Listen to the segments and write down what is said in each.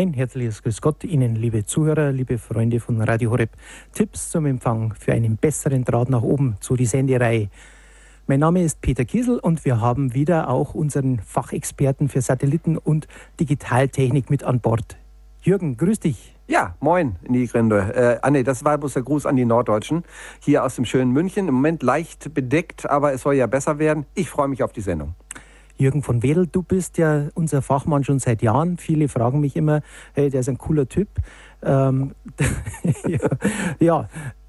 Ein herzliches Grüß Gott Ihnen, liebe Zuhörer, liebe Freunde von Radio Horeb. Tipps zum Empfang für einen besseren Draht nach oben zu die Sendereihe. Mein Name ist Peter Kiesel und wir haben wieder auch unseren Fachexperten für Satelliten und Digitaltechnik mit an Bord. Jürgen, grüß dich. Ja, moin in die Gründe. Äh, ah das war bloß der Gruß an die Norddeutschen. Hier aus dem schönen München. Im Moment leicht bedeckt, aber es soll ja besser werden. Ich freue mich auf die Sendung. Jürgen von Wedel, du bist ja unser Fachmann schon seit Jahren. Viele fragen mich immer, hey, der ist ein cooler Typ. Ähm, ja,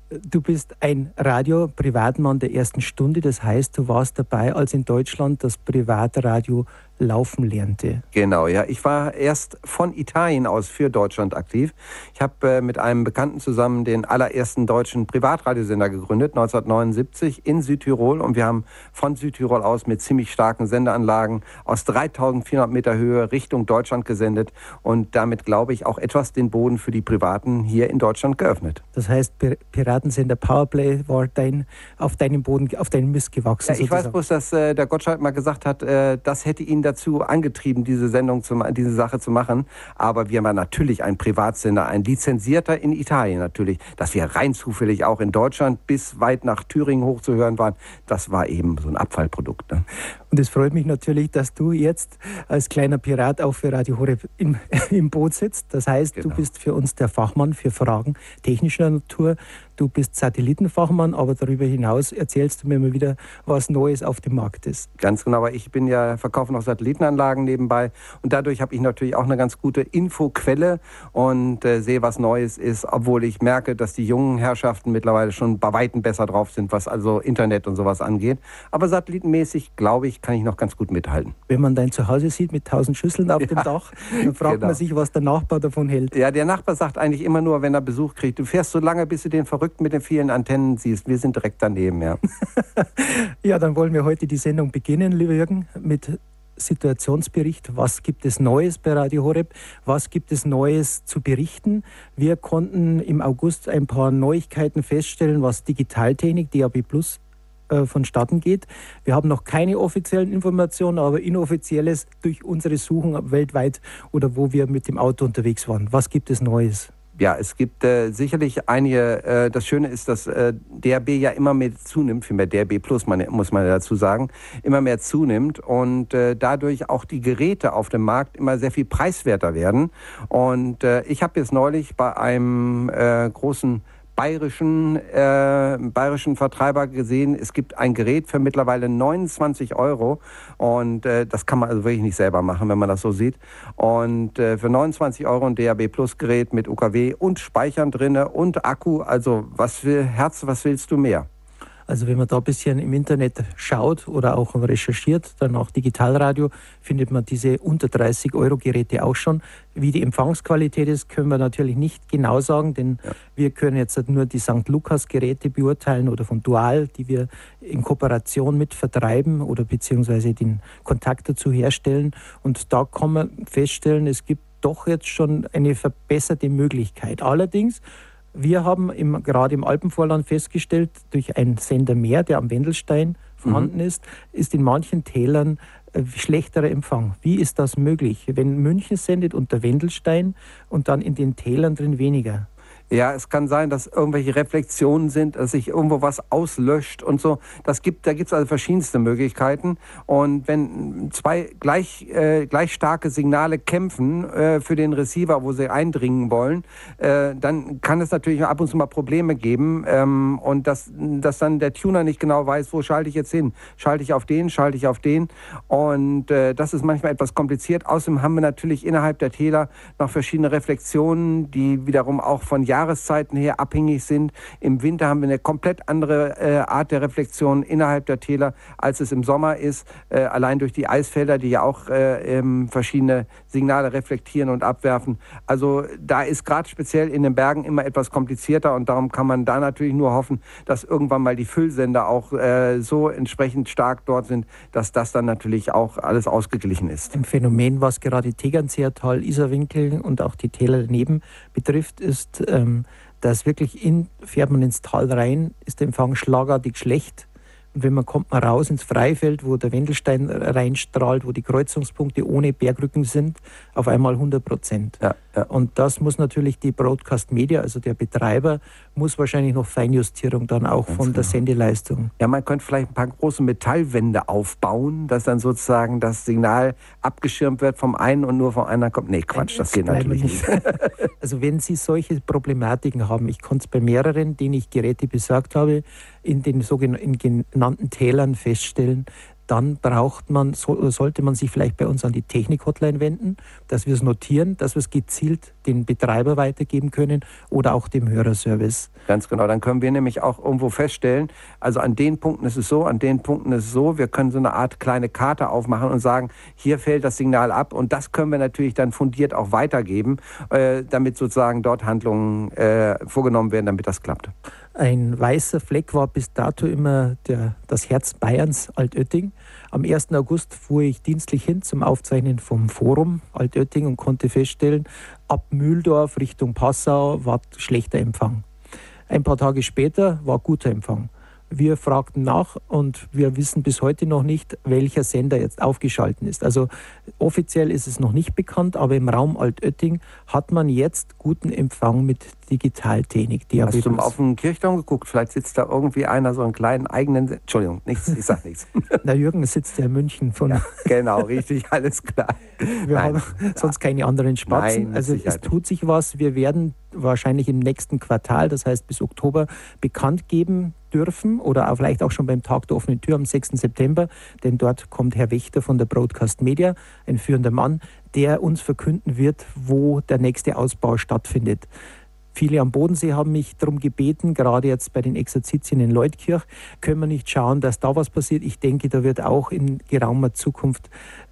du bist ein Radio-Privatmann der ersten Stunde. Das heißt, du warst dabei, als in Deutschland das Privatradio laufen lernte. Genau, ja. Ich war erst von Italien aus für Deutschland aktiv. Ich habe äh, mit einem Bekannten zusammen den allerersten deutschen Privatradiosender gegründet, 1979 in Südtirol. Und wir haben von Südtirol aus mit ziemlich starken Sendeanlagen aus 3400 Meter Höhe Richtung Deutschland gesendet und damit, glaube ich, auch etwas den Boden für die Privaten hier in Deutschland geöffnet. Das heißt, Piratensender Powerplay war dein, auf deinem Boden, auf deinem Mist gewachsen. Ja, ich sozusagen. weiß bloß, dass äh, der Gottschalk mal gesagt hat, äh, das hätte ihn dazu angetrieben, diese Sendung, zu, diese Sache zu machen. Aber wir waren natürlich ein Privatsender, ein lizenzierter in Italien natürlich. Dass wir rein zufällig auch in Deutschland bis weit nach Thüringen hochzuhören waren, das war eben so ein Abfallprodukt. Ne? Und es freut mich natürlich, dass du jetzt als kleiner Pirat auch für Radio Horeb im, im Boot sitzt. Das heißt, genau. du bist für uns der Fachmann für Fragen technischer Natur. Du bist Satellitenfachmann, aber darüber hinaus erzählst du mir immer wieder, was Neues auf dem Markt ist. Ganz genau, aber ich bin ja, verkaufe noch Satellitenanlagen nebenbei und dadurch habe ich natürlich auch eine ganz gute Infoquelle und äh, sehe, was Neues ist, obwohl ich merke, dass die jungen Herrschaften mittlerweile schon bei Weitem besser drauf sind, was also Internet und sowas angeht. Aber satellitenmäßig, glaube ich, kann ich noch ganz gut mithalten. Wenn man dein Zuhause sieht mit tausend Schüsseln auf ja, dem Dach, dann fragt genau. man sich, was der Nachbar davon hält. Ja, der Nachbar sagt eigentlich immer nur, wenn er Besuch kriegt, du fährst so lange, bis du den verrückt verrückt mit den vielen Antennen siehst. Wir sind direkt daneben, ja. ja, dann wollen wir heute die Sendung beginnen, lieber Jürgen, mit Situationsbericht. Was gibt es Neues bei Radio Horeb? Was gibt es Neues zu berichten? Wir konnten im August ein paar Neuigkeiten feststellen, was Digitaltechnik, DAB Plus, äh, vonstatten geht. Wir haben noch keine offiziellen Informationen, aber inoffizielles durch unsere Suchen weltweit oder wo wir mit dem Auto unterwegs waren. Was gibt es Neues? Ja, es gibt äh, sicherlich einige, äh, das Schöne ist, dass äh, DRB ja immer mehr zunimmt, vielmehr DRB Plus man, muss man dazu sagen, immer mehr zunimmt und äh, dadurch auch die Geräte auf dem Markt immer sehr viel preiswerter werden. Und äh, ich habe jetzt neulich bei einem äh, großen bayerischen, äh, bayerischen Vertreiber gesehen, es gibt ein Gerät für mittlerweile 29 Euro und äh, das kann man also wirklich nicht selber machen, wenn man das so sieht. Und äh, für 29 Euro ein DAB Plus Gerät mit UKW und Speichern drinne und Akku, also was will Herz, was willst du mehr? Also wenn man da ein bisschen im Internet schaut oder auch recherchiert, dann auch Digitalradio, findet man diese unter 30 Euro Geräte auch schon. Wie die Empfangsqualität ist, können wir natürlich nicht genau sagen, denn ja. wir können jetzt nur die St. Lukas Geräte beurteilen oder von Dual, die wir in Kooperation mit vertreiben oder beziehungsweise den Kontakt dazu herstellen. Und da kann man feststellen, es gibt doch jetzt schon eine verbesserte Möglichkeit. Allerdings wir haben im, gerade im Alpenvorland festgestellt, durch einen Sender mehr, der am Wendelstein vorhanden mhm. ist, ist in manchen Tälern äh, schlechterer Empfang. Wie ist das möglich, wenn München sendet unter Wendelstein und dann in den Tälern drin weniger? Ja, es kann sein, dass irgendwelche Reflexionen sind, dass sich irgendwo was auslöscht und so. Das gibt, da gibt es also verschiedenste Möglichkeiten. Und wenn zwei gleich, äh, gleich starke Signale kämpfen äh, für den Receiver, wo sie eindringen wollen, äh, dann kann es natürlich ab und zu mal Probleme geben. Ähm, und dass, dass dann der Tuner nicht genau weiß, wo schalte ich jetzt hin? Schalte ich auf den, schalte ich auf den? Und äh, das ist manchmal etwas kompliziert. Außerdem haben wir natürlich innerhalb der Täler noch verschiedene Reflexionen, die wiederum auch von Jahren Jahreszeiten her abhängig sind. Im Winter haben wir eine komplett andere äh, Art der Reflexion innerhalb der Täler, als es im Sommer ist. Äh, allein durch die Eisfelder, die ja auch äh, ähm, verschiedene Signale reflektieren und abwerfen. Also da ist gerade speziell in den Bergen immer etwas komplizierter und darum kann man da natürlich nur hoffen, dass irgendwann mal die Füllsender auch äh, so entsprechend stark dort sind, dass das dann natürlich auch alles ausgeglichen ist. Ein Phänomen, was gerade Tegernseertal, Isarwinkel und auch die Täler daneben betrifft, ist ähm, ähm, dass wirklich in, fährt man ins Tal rein, ist der Empfang schlagartig schlecht. Und wenn man kommt man raus ins Freifeld, wo der Wendelstein reinstrahlt, wo die Kreuzungspunkte ohne Bergrücken sind, auf einmal 100 Prozent. Ja. Ja. Und das muss natürlich die Broadcast Media, also der Betreiber, muss wahrscheinlich noch Feinjustierung dann auch Ganz von genau. der Sendeleistung. Ja, man könnte vielleicht ein paar große Metallwände aufbauen, dass dann sozusagen das Signal abgeschirmt wird vom einen und nur von einer kommt. Nee, Quatsch, das, das geht natürlich nicht. also wenn Sie solche Problematiken haben, ich konnte es bei mehreren, denen ich Geräte besorgt habe, in den sogenannten genannten Tälern feststellen, dann braucht man, so, sollte man sich vielleicht bei uns an die Technik-Hotline wenden, dass wir es notieren, dass wir es gezielt den Betreiber weitergeben können oder auch dem Hörerservice. Ganz genau, dann können wir nämlich auch irgendwo feststellen, also an den Punkten ist es so, an den Punkten ist es so, wir können so eine Art kleine Karte aufmachen und sagen, hier fällt das Signal ab und das können wir natürlich dann fundiert auch weitergeben, äh, damit sozusagen dort Handlungen äh, vorgenommen werden, damit das klappt. Ein weißer Fleck war bis dato immer der, das Herz Bayerns, Altötting. Am 1. August fuhr ich dienstlich hin zum Aufzeichnen vom Forum Altötting und konnte feststellen, ab Mühldorf Richtung Passau war schlechter Empfang. Ein paar Tage später war guter Empfang. Wir fragten nach und wir wissen bis heute noch nicht, welcher Sender jetzt aufgeschalten ist. Also offiziell ist es noch nicht bekannt, aber im Raum Altötting hat man jetzt guten Empfang mit Digitaltechnik. Hast du auf den Kirchturm geguckt? Vielleicht sitzt da irgendwie einer so einen kleinen eigenen. Entschuldigung, nichts, ich sag nichts. Na, Jürgen sitzt ja in München von. Ja, genau, richtig, alles klar. Wir Nein. haben sonst keine anderen Spatzen. Nein, also es tut sich was. Wir werden wahrscheinlich im nächsten Quartal, das heißt bis Oktober, bekannt geben dürfen oder auch vielleicht auch schon beim Tag der offenen Tür am 6. September, denn dort kommt Herr Wächter von der Broadcast Media, ein führender Mann, der uns verkünden wird, wo der nächste Ausbau stattfindet. Viele am Bodensee haben mich darum gebeten, gerade jetzt bei den Exerzitien in Leutkirch, können wir nicht schauen, dass da was passiert. Ich denke, da wird auch in geraumer Zukunft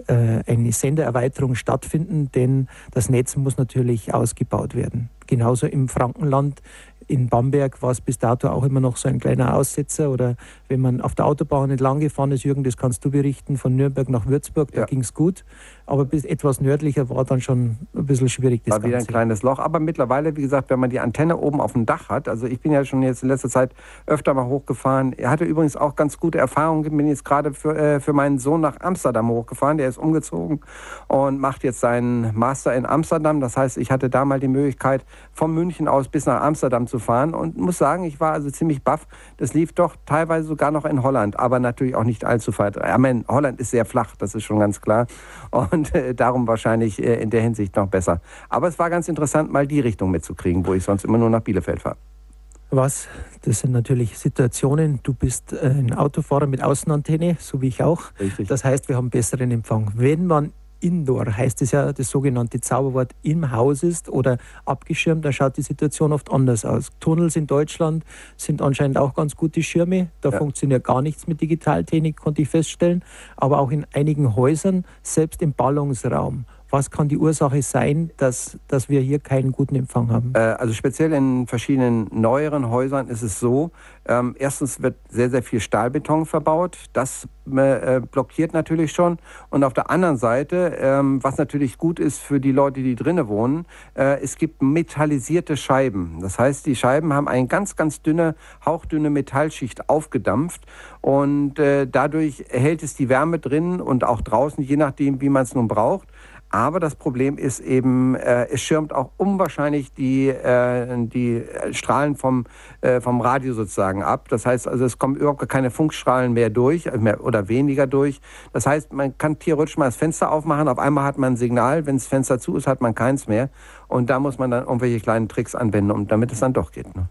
äh, eine Sendererweiterung stattfinden, denn das Netz muss natürlich ausgebaut werden. Genauso im Frankenland in Bamberg war es bis dato auch immer noch so ein kleiner Aussetzer. Oder wenn man auf der Autobahn entlang gefahren ist, Jürgen, das kannst du berichten, von Nürnberg nach Würzburg, da ja. ging es gut. Aber bis etwas nördlicher war dann schon ein bisschen schwierig. Das war wieder Ganze. ein kleines Loch. Aber mittlerweile, wie gesagt, wenn man die Antenne oben auf dem Dach hat, also ich bin ja schon jetzt in letzter Zeit öfter mal hochgefahren. Er hatte übrigens auch ganz gute Erfahrungen. Bin jetzt gerade für, äh, für meinen Sohn nach Amsterdam hochgefahren. Der ist umgezogen und macht jetzt seinen Master in Amsterdam. Das heißt, ich hatte da mal die Möglichkeit, von München aus bis nach Amsterdam zu fahren und muss sagen, ich war also ziemlich baff. Das lief doch teilweise sogar noch in Holland, aber natürlich auch nicht allzu weit. Ich meine, Holland ist sehr flach, das ist schon ganz klar und äh, darum wahrscheinlich äh, in der Hinsicht noch besser. Aber es war ganz interessant, mal die Richtung mitzukriegen, wo ich sonst immer nur nach Bielefeld fahre. Was? Das sind natürlich Situationen. Du bist äh, ein Autofahrer mit Außenantenne, so wie ich auch. Richtig. Das heißt, wir haben besseren Empfang. Wenn man Indoor heißt es ja, das sogenannte Zauberwort im Haus ist oder abgeschirmt, dann schaut die Situation oft anders aus. Tunnels in Deutschland sind anscheinend auch ganz gute Schirme. Da ja. funktioniert gar nichts mit Digitaltechnik, konnte ich feststellen. Aber auch in einigen Häusern, selbst im Ballungsraum, was kann die Ursache sein, dass, dass wir hier keinen guten Empfang haben? Äh, also speziell in verschiedenen neueren Häusern ist es so, ähm, erstens wird sehr, sehr viel Stahlbeton verbaut. Das äh, blockiert natürlich schon. Und auf der anderen Seite, ähm, was natürlich gut ist für die Leute, die drinnen wohnen, äh, es gibt metallisierte Scheiben. Das heißt, die Scheiben haben eine ganz, ganz dünne, hauchdünne Metallschicht aufgedampft und äh, dadurch hält es die Wärme drin und auch draußen, je nachdem, wie man es nun braucht. Aber das Problem ist eben, äh, es schirmt auch unwahrscheinlich die, äh, die Strahlen vom, äh, vom Radio sozusagen ab. Das heißt also, es kommen überhaupt keine Funkstrahlen mehr durch äh, mehr, oder weniger durch. Das heißt, man kann theoretisch mal das Fenster aufmachen, auf einmal hat man ein Signal, wenn das Fenster zu ist, hat man keins mehr. Und da muss man dann irgendwelche kleinen Tricks anwenden, um, damit es dann doch geht. Ne?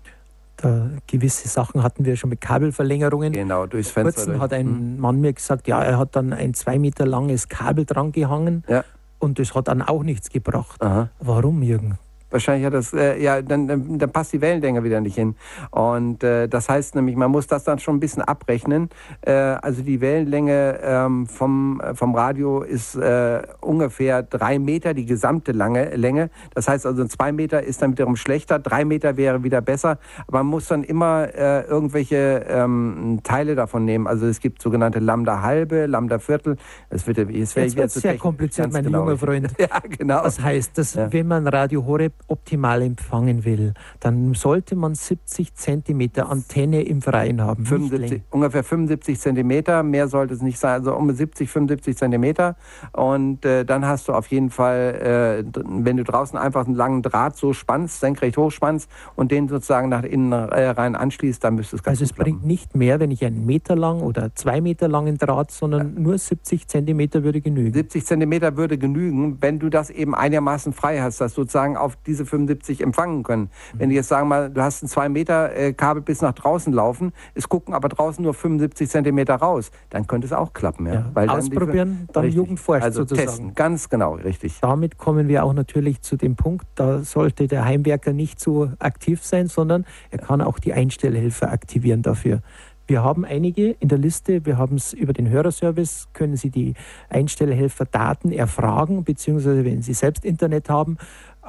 Da, gewisse Sachen hatten wir schon mit Kabelverlängerungen. Genau, durchs Fenster. Vor hat ein hm. Mann mir gesagt, ja, er hat dann ein zwei Meter langes Kabel dran gehangen. Ja. Und das hat dann auch nichts gebracht. Aha. Warum, Jürgen? Wahrscheinlich hat das, äh, ja, dann, dann, dann, passt die Wellenlänge wieder nicht hin. Und äh, das heißt nämlich, man muss das dann schon ein bisschen abrechnen. Äh, also die Wellenlänge ähm, vom, vom Radio ist äh, ungefähr drei Meter, die gesamte lange Länge. Das heißt also, zwei Meter ist dann wiederum schlechter, drei Meter wäre wieder besser. Aber man muss dann immer äh, irgendwelche ähm, Teile davon nehmen. Also es gibt sogenannte Lambda halbe, Lambda Viertel. Das wird, wäre jetzt, jetzt sehr kompliziert, mein genau. junger Freund. ja, genau. Das heißt, dass ja. wenn man Radio Horeb optimal empfangen will, dann sollte man 70 Zentimeter Antenne im Freien haben. 75, ungefähr 75 Zentimeter, mehr sollte es nicht sein, also um 70, 75 Zentimeter. Und äh, dann hast du auf jeden Fall, äh, wenn du draußen einfach einen langen Draht so spannst, senkrecht hochspannst und den sozusagen nach innen äh, rein anschließt, dann müsste es ganz Also es bringt nicht mehr, wenn ich einen Meter lang oder zwei Meter langen Draht, sondern ja. nur 70 Zentimeter würde genügen. 70 Zentimeter würde genügen, wenn du das eben einigermaßen frei hast, dass sozusagen auf diese 75 empfangen können. Mhm. Wenn du jetzt sagen mal, du hast ein 2 Meter äh, Kabel bis nach draußen laufen, es gucken aber draußen nur 75 Zentimeter raus, dann könnte es auch klappen. Ja? ja. Weil Ausprobieren, dann, dann Jugendforscht also sozusagen. Testen, ganz genau, richtig. Damit kommen wir auch natürlich zu dem Punkt, da sollte der Heimwerker nicht so aktiv sein, sondern er kann auch die Einstellhelfer aktivieren dafür. Wir haben einige in der Liste. Wir haben es über den Hörerservice, können Sie die Einstellhelfer Daten erfragen, beziehungsweise wenn Sie selbst Internet haben,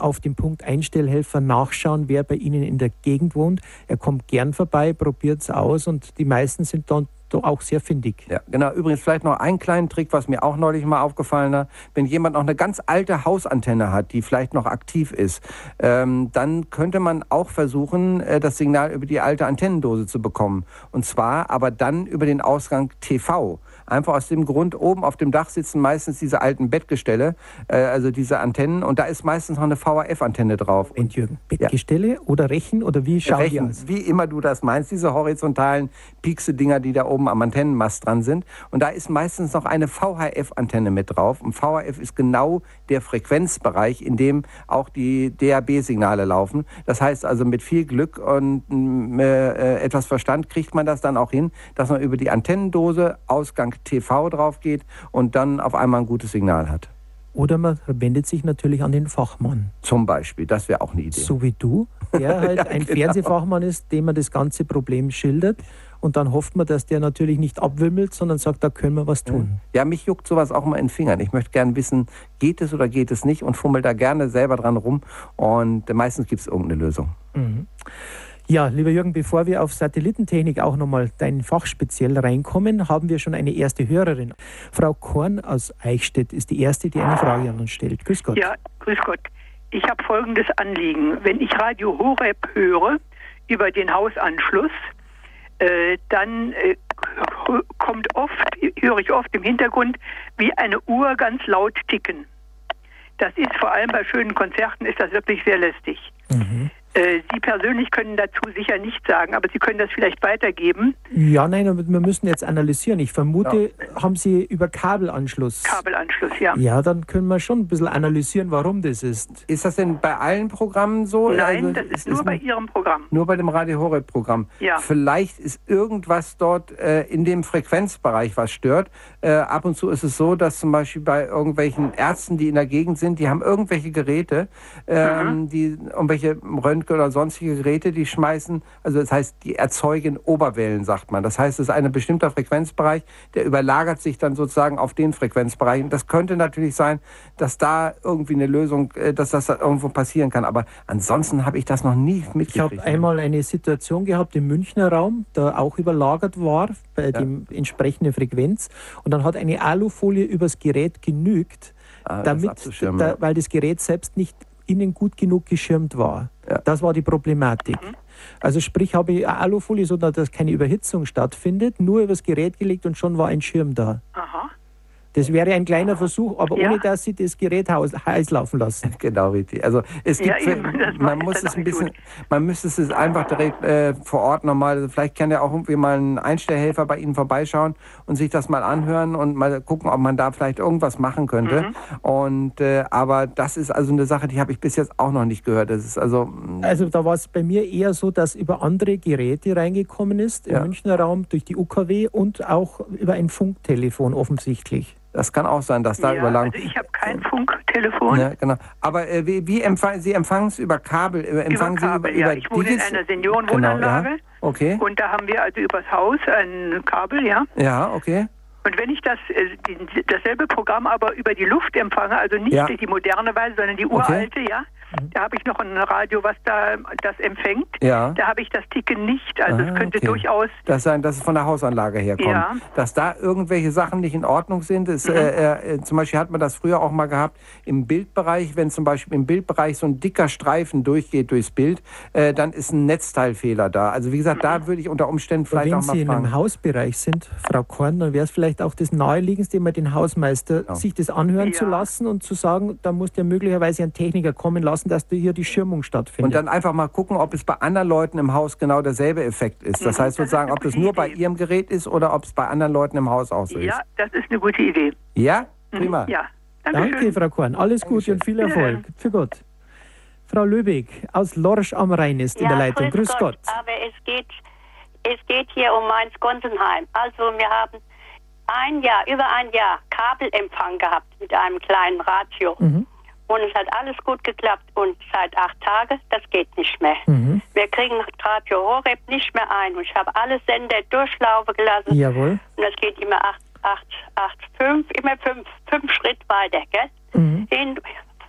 auf dem Punkt Einstellhelfer nachschauen, wer bei Ihnen in der Gegend wohnt. Er kommt gern vorbei, probiert es aus und die meisten sind dann doch auch sehr findig. Ja, genau. Übrigens vielleicht noch einen kleinen Trick, was mir auch neulich mal aufgefallen ist. Wenn jemand noch eine ganz alte Hausantenne hat, die vielleicht noch aktiv ist, ähm, dann könnte man auch versuchen, äh, das Signal über die alte Antennendose zu bekommen. Und zwar aber dann über den Ausgang TV. Einfach aus dem Grund, oben auf dem Dach sitzen meistens diese alten Bettgestelle, äh, also diese Antennen, und da ist meistens noch eine VHF-Antenne drauf. Und Jürgen, Bettgestelle ja. oder Rechen oder wie schauen Rechen, die aus? Wie immer du das meinst, diese horizontalen Piekse-Dinger, die da oben am Antennenmast dran sind. Und da ist meistens noch eine VHF-Antenne mit drauf. Und VHF ist genau der Frequenzbereich, in dem auch die DAB-Signale laufen. Das heißt also mit viel Glück und äh, etwas Verstand kriegt man das dann auch hin, dass man über die Antennendose Ausgang TV drauf geht und dann auf einmal ein gutes Signal hat. Oder man wendet sich natürlich an den Fachmann. Zum Beispiel, das wäre auch eine Idee. So wie du, der halt ja, ein genau. Fernsehfachmann ist, dem man das ganze Problem schildert. Und dann hofft man, dass der natürlich nicht abwimmelt, sondern sagt, da können wir was tun. Ja, mich juckt sowas auch mal in den Fingern. Ich möchte gerne wissen, geht es oder geht es nicht und fummel da gerne selber dran rum. Und meistens gibt es irgendeine Lösung. Mhm. Ja, lieber Jürgen, bevor wir auf Satellitentechnik auch nochmal dein Fach speziell reinkommen, haben wir schon eine erste Hörerin. Frau Korn aus Eichstätt ist die erste, die eine Frage an uns stellt. Grüß Gott. Ja, grüß Gott. Ich habe folgendes Anliegen. Wenn ich Radio Horeb höre über den Hausanschluss, äh, dann äh, kommt oft, höre ich oft im Hintergrund, wie eine Uhr ganz laut ticken. Das ist vor allem bei schönen Konzerten ist das wirklich sehr lästig. Mhm. Äh, Sie persönlich können dazu sicher nichts sagen, aber Sie können das vielleicht weitergeben. Ja, nein, wir müssen jetzt analysieren. Ich vermute, ja. haben Sie über Kabelanschluss. Kabelanschluss, ja. Ja, dann können wir schon ein bisschen analysieren, warum das ist. Ist das denn bei allen Programmen so? Nein, also, das ist, ist nur ist bei Ihrem Programm. Nur bei dem Radio Horeb Programm. Ja. Vielleicht ist irgendwas dort äh, in dem Frequenzbereich, was stört. Äh, ab und zu ist es so, dass zum Beispiel bei irgendwelchen Ärzten, die in der Gegend sind, die haben irgendwelche Geräte, ähm, mhm. die irgendwelche Röntgen Röntgen oder sonstige Geräte, die schmeißen, also das heißt, die erzeugen Oberwellen, sagt man. Das heißt, es ist ein bestimmter Frequenzbereich, der überlagert sich dann sozusagen auf den Frequenzbereich. Und das könnte natürlich sein, dass da irgendwie eine Lösung, äh, dass das irgendwo passieren kann. Aber ansonsten habe ich das noch nie mitgekriegt. Ich habe einmal eine Situation gehabt im Münchner Raum, da auch überlagert war bei ja. dem entsprechenden Frequenz. Und dann hat eine Alufolie übers Gerät genügt, ah, damit, da, weil das Gerät selbst nicht innen gut genug geschirmt war. Ja. Das war die Problematik. Mhm. Also sprich, habe ich Alufolie, so dass keine Überhitzung stattfindet, nur übers Gerät gelegt und schon war ein Schirm da. Aha. Das wäre ein kleiner Versuch, aber ja. ohne dass Sie das Gerät heiß laufen lassen. Genau, richtig. Also es gibt, ja, eben, man muss es ein bisschen, gut. man müsste es einfach direkt äh, vor Ort nochmal, also vielleicht kann ja auch irgendwie mal ein Einstellhelfer bei Ihnen vorbeischauen und sich das mal anhören und mal gucken, ob man da vielleicht irgendwas machen könnte. Mhm. Und äh, aber das ist also eine Sache, die habe ich bis jetzt auch noch nicht gehört. Das ist also mm. also da war es bei mir eher so, dass über andere Geräte reingekommen ist im ja. Münchner Raum durch die UKW und auch über ein Funktelefon offensichtlich. Das kann auch sein, dass da ja, überlang. Also ich habe kein Funktelefon. Ja, genau. Aber äh, wie, wie empfangen Sie empfangen es über Kabel? Äh, empfangen über Kabel, Sie über, ja. ich wohne Digis? in einer Seniorenwohnanlage. Genau, ja. Okay. Und da haben wir also übers Haus ein Kabel, ja. Ja, okay. Und wenn ich das äh, dasselbe Programm aber über die Luft empfange, also nicht ja. die moderne Weise, sondern die uralte, okay. ja. Da habe ich noch ein Radio, was da das empfängt. Ja. Da habe ich das Ticken nicht. Also ah, es könnte okay. durchaus. Das sein, dass es von der Hausanlage herkommt. Ja. Dass da irgendwelche Sachen nicht in Ordnung sind. Ist, mhm. äh, äh, zum Beispiel hat man das früher auch mal gehabt im Bildbereich, wenn zum Beispiel im Bildbereich so ein dicker Streifen durchgeht durchs Bild, äh, dann ist ein Netzteilfehler da. Also wie gesagt, da würde ich unter Umständen vielleicht auch mal Wenn Sie fragen. in einem Hausbereich sind, Frau Korn, dann wäre es vielleicht auch das naheliegendste, immer den Hausmeister ja. sich das anhören ja. zu lassen und zu sagen, da muss ja möglicherweise ein Techniker kommen lassen, dass hier die Schirmung stattfindet. Und dann einfach mal gucken, ob es bei anderen Leuten im Haus genau derselbe Effekt ist. Das mhm, heißt sozusagen, ob das nur bei Ihrem Gerät ist oder ob es bei anderen Leuten im Haus auch so ist. Ja, das ist eine gute Idee. Ja? Mhm, Prima. Ja. Dankeschön. Danke, Frau Korn. Alles Gute und viel Erfolg. Für Gott. Frau Löbig aus Lorsch am Rhein ist ja, in der Leitung. Grüß, Grüß Gott. Gott. Aber es geht, es geht hier um Mainz-Gonsenheim. Also wir haben ein Jahr, über ein Jahr Kabelempfang gehabt mit einem kleinen Radio. Mhm. Und es hat alles gut geklappt. Und seit acht Tagen, das geht nicht mehr. Mhm. Wir kriegen Radio Horeb nicht mehr ein. Und ich habe alle Sender durchlaufen gelassen. Jawohl. Und das geht immer acht, acht, acht, fünf, immer fünf, fünf Schritt weiter, gell? Mhm. Hin,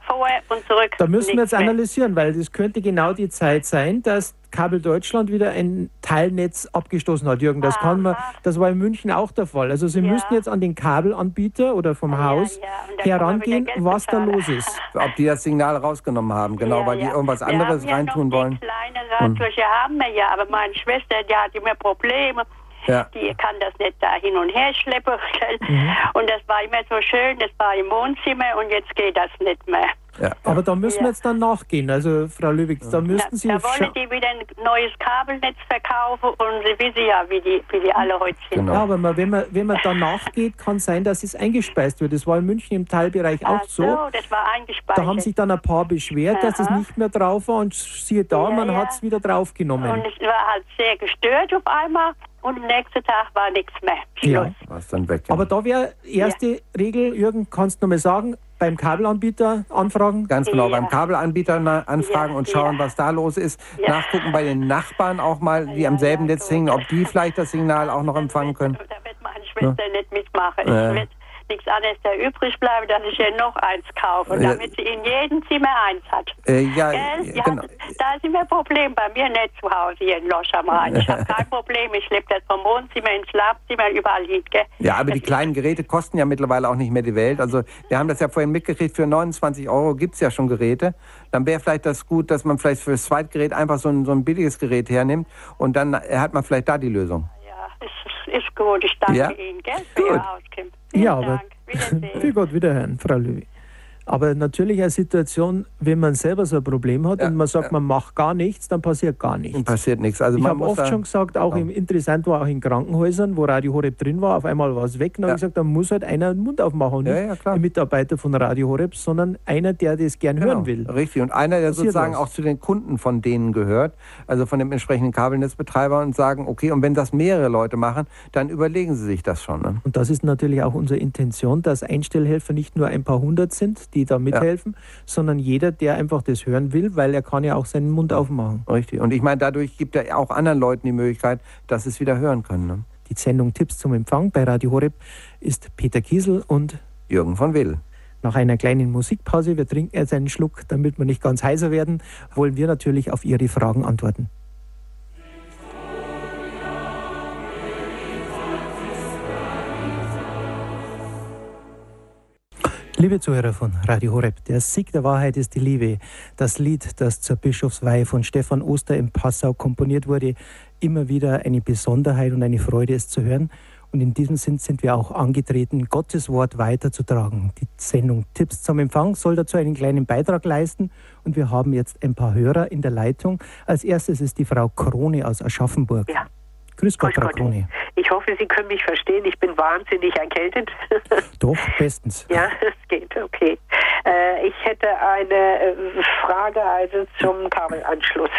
vor und zurück. Da müssen wir jetzt analysieren, weil das könnte genau die Zeit sein, dass Kabel Deutschland wieder ein Teilnetz abgestoßen hat, Jürgen. Das kann man, das war in München auch der Fall. Also Sie ja. müssten jetzt an den Kabelanbieter oder vom ja, Haus ja. herangehen, was da los ist. Ob die das Signal rausgenommen haben, genau, weil die irgendwas anderes reintun wollen. Kleine Radfläche haben wir ja, aber meine Schwester, die hat immer Probleme. Ja. Die kann das nicht da hin und her schleppen. Mhm. Und das war immer so schön, das war im Wohnzimmer und jetzt geht das nicht mehr. Ja. Aber da müssen wir jetzt dann nachgehen. Also, Frau Lübeck, da müssten Sie. Da wollen die wieder ein neues Kabelnetz verkaufen und Sie wissen ja, wie die, wie die alle heute sind. Genau. Ja, aber man, wenn, man, wenn man da nachgeht, kann sein, dass es eingespeist wird. Das war in München im Teilbereich auch so. so. das war eingespeist. Da haben sich dann ein paar beschwert, Aha. dass es nicht mehr drauf war und siehe da, ja, man ja. hat es wieder draufgenommen. Und es war halt sehr gestört auf einmal und am nächsten Tag war nichts mehr. Schluss. Ja. War's dann weg. Aber da wäre erste ja. Regel, Jürgen, kannst du nochmal sagen, beim Kabelanbieter anfragen? Ganz genau, ja. beim Kabelanbieter anfragen ja, und schauen, ja. was da los ist. Nachgucken bei den Nachbarn auch mal, die am selben Netz hängen, ob die vielleicht das Signal auch noch empfangen können. Da wird meine Schwester nicht mitmachen nichts anderes da übrig bleibt, dass ich ihr noch eins kaufe, damit sie in jedem Zimmer eins hat. Äh, ja, ja genau. Da ist immer ein Problem bei mir nicht zu Hause hier in Losch am Rhein. Ich habe kein Problem, ich lebe das vom Wohnzimmer ins Schlafzimmer, überall hin. Gell? Ja, aber das die kleinen Geräte kosten ja mittlerweile auch nicht mehr die Welt. Also wir haben das ja vorhin mitgekriegt, für 29 Euro gibt es ja schon Geräte. Dann wäre vielleicht das gut, dass man vielleicht für das Zweitgerät einfach so ein, so ein billiges Gerät hernimmt und dann hat man vielleicht da die Lösung. Ja, ist, ist gut. Ich danke ja? Ihnen gell, für gut. Ihre Auskunft. Ja, aber für Gott wiederhören, Frau Löwy. Aber natürlich eine Situation, wenn man selber so ein Problem hat ja, und man sagt, ja. man macht gar nichts, dann passiert gar nichts. Und passiert nichts. Also ich habe oft schon gesagt, auch im, interessant war auch in Krankenhäusern, wo Radio Horeb drin war, auf einmal war es weg. Dann ja. habe ich gesagt, da muss halt einer den Mund aufmachen. Nicht ein Mitarbeiter von Radio Horeb, sondern einer, der das gern genau. hören will. Richtig. Und einer, der passiert sozusagen was. auch zu den Kunden von denen gehört, also von dem entsprechenden Kabelnetzbetreiber und sagen, okay, und wenn das mehrere Leute machen, dann überlegen sie sich das schon. Ne? Und das ist natürlich auch unsere Intention, dass Einstellhelfer nicht nur ein paar hundert sind, die da mithelfen, ja. sondern jeder, der einfach das hören will, weil er kann ja auch seinen Mund aufmachen. Richtig. Und ich meine, dadurch gibt er auch anderen Leuten die Möglichkeit, dass sie es wieder hören können. Ne? Die Sendung Tipps zum Empfang bei Radio Horeb ist Peter Kiesel und Jürgen von Will. Nach einer kleinen Musikpause, wir trinken jetzt einen Schluck, damit wir nicht ganz heiser werden, wollen wir natürlich auf Ihre Fragen antworten. Liebe Zuhörer von Radio Horeb, der Sieg der Wahrheit ist die Liebe. Das Lied, das zur Bischofsweihe von Stefan Oster in Passau komponiert wurde, immer wieder eine Besonderheit und eine Freude, es zu hören. Und in diesem Sinn sind wir auch angetreten, Gottes Wort weiterzutragen. Die Sendung Tipps zum Empfang soll dazu einen kleinen Beitrag leisten. Und wir haben jetzt ein paar Hörer in der Leitung. Als erstes ist die Frau Krone aus Aschaffenburg. Ja. Grüß Gott, Frau Krone. Ich hoffe, Sie können mich verstehen. Ich bin wahnsinnig erkältet. Doch, bestens. Ja, es geht, okay. Äh, ich hätte eine äh, Frage also zum Kabelanschluss.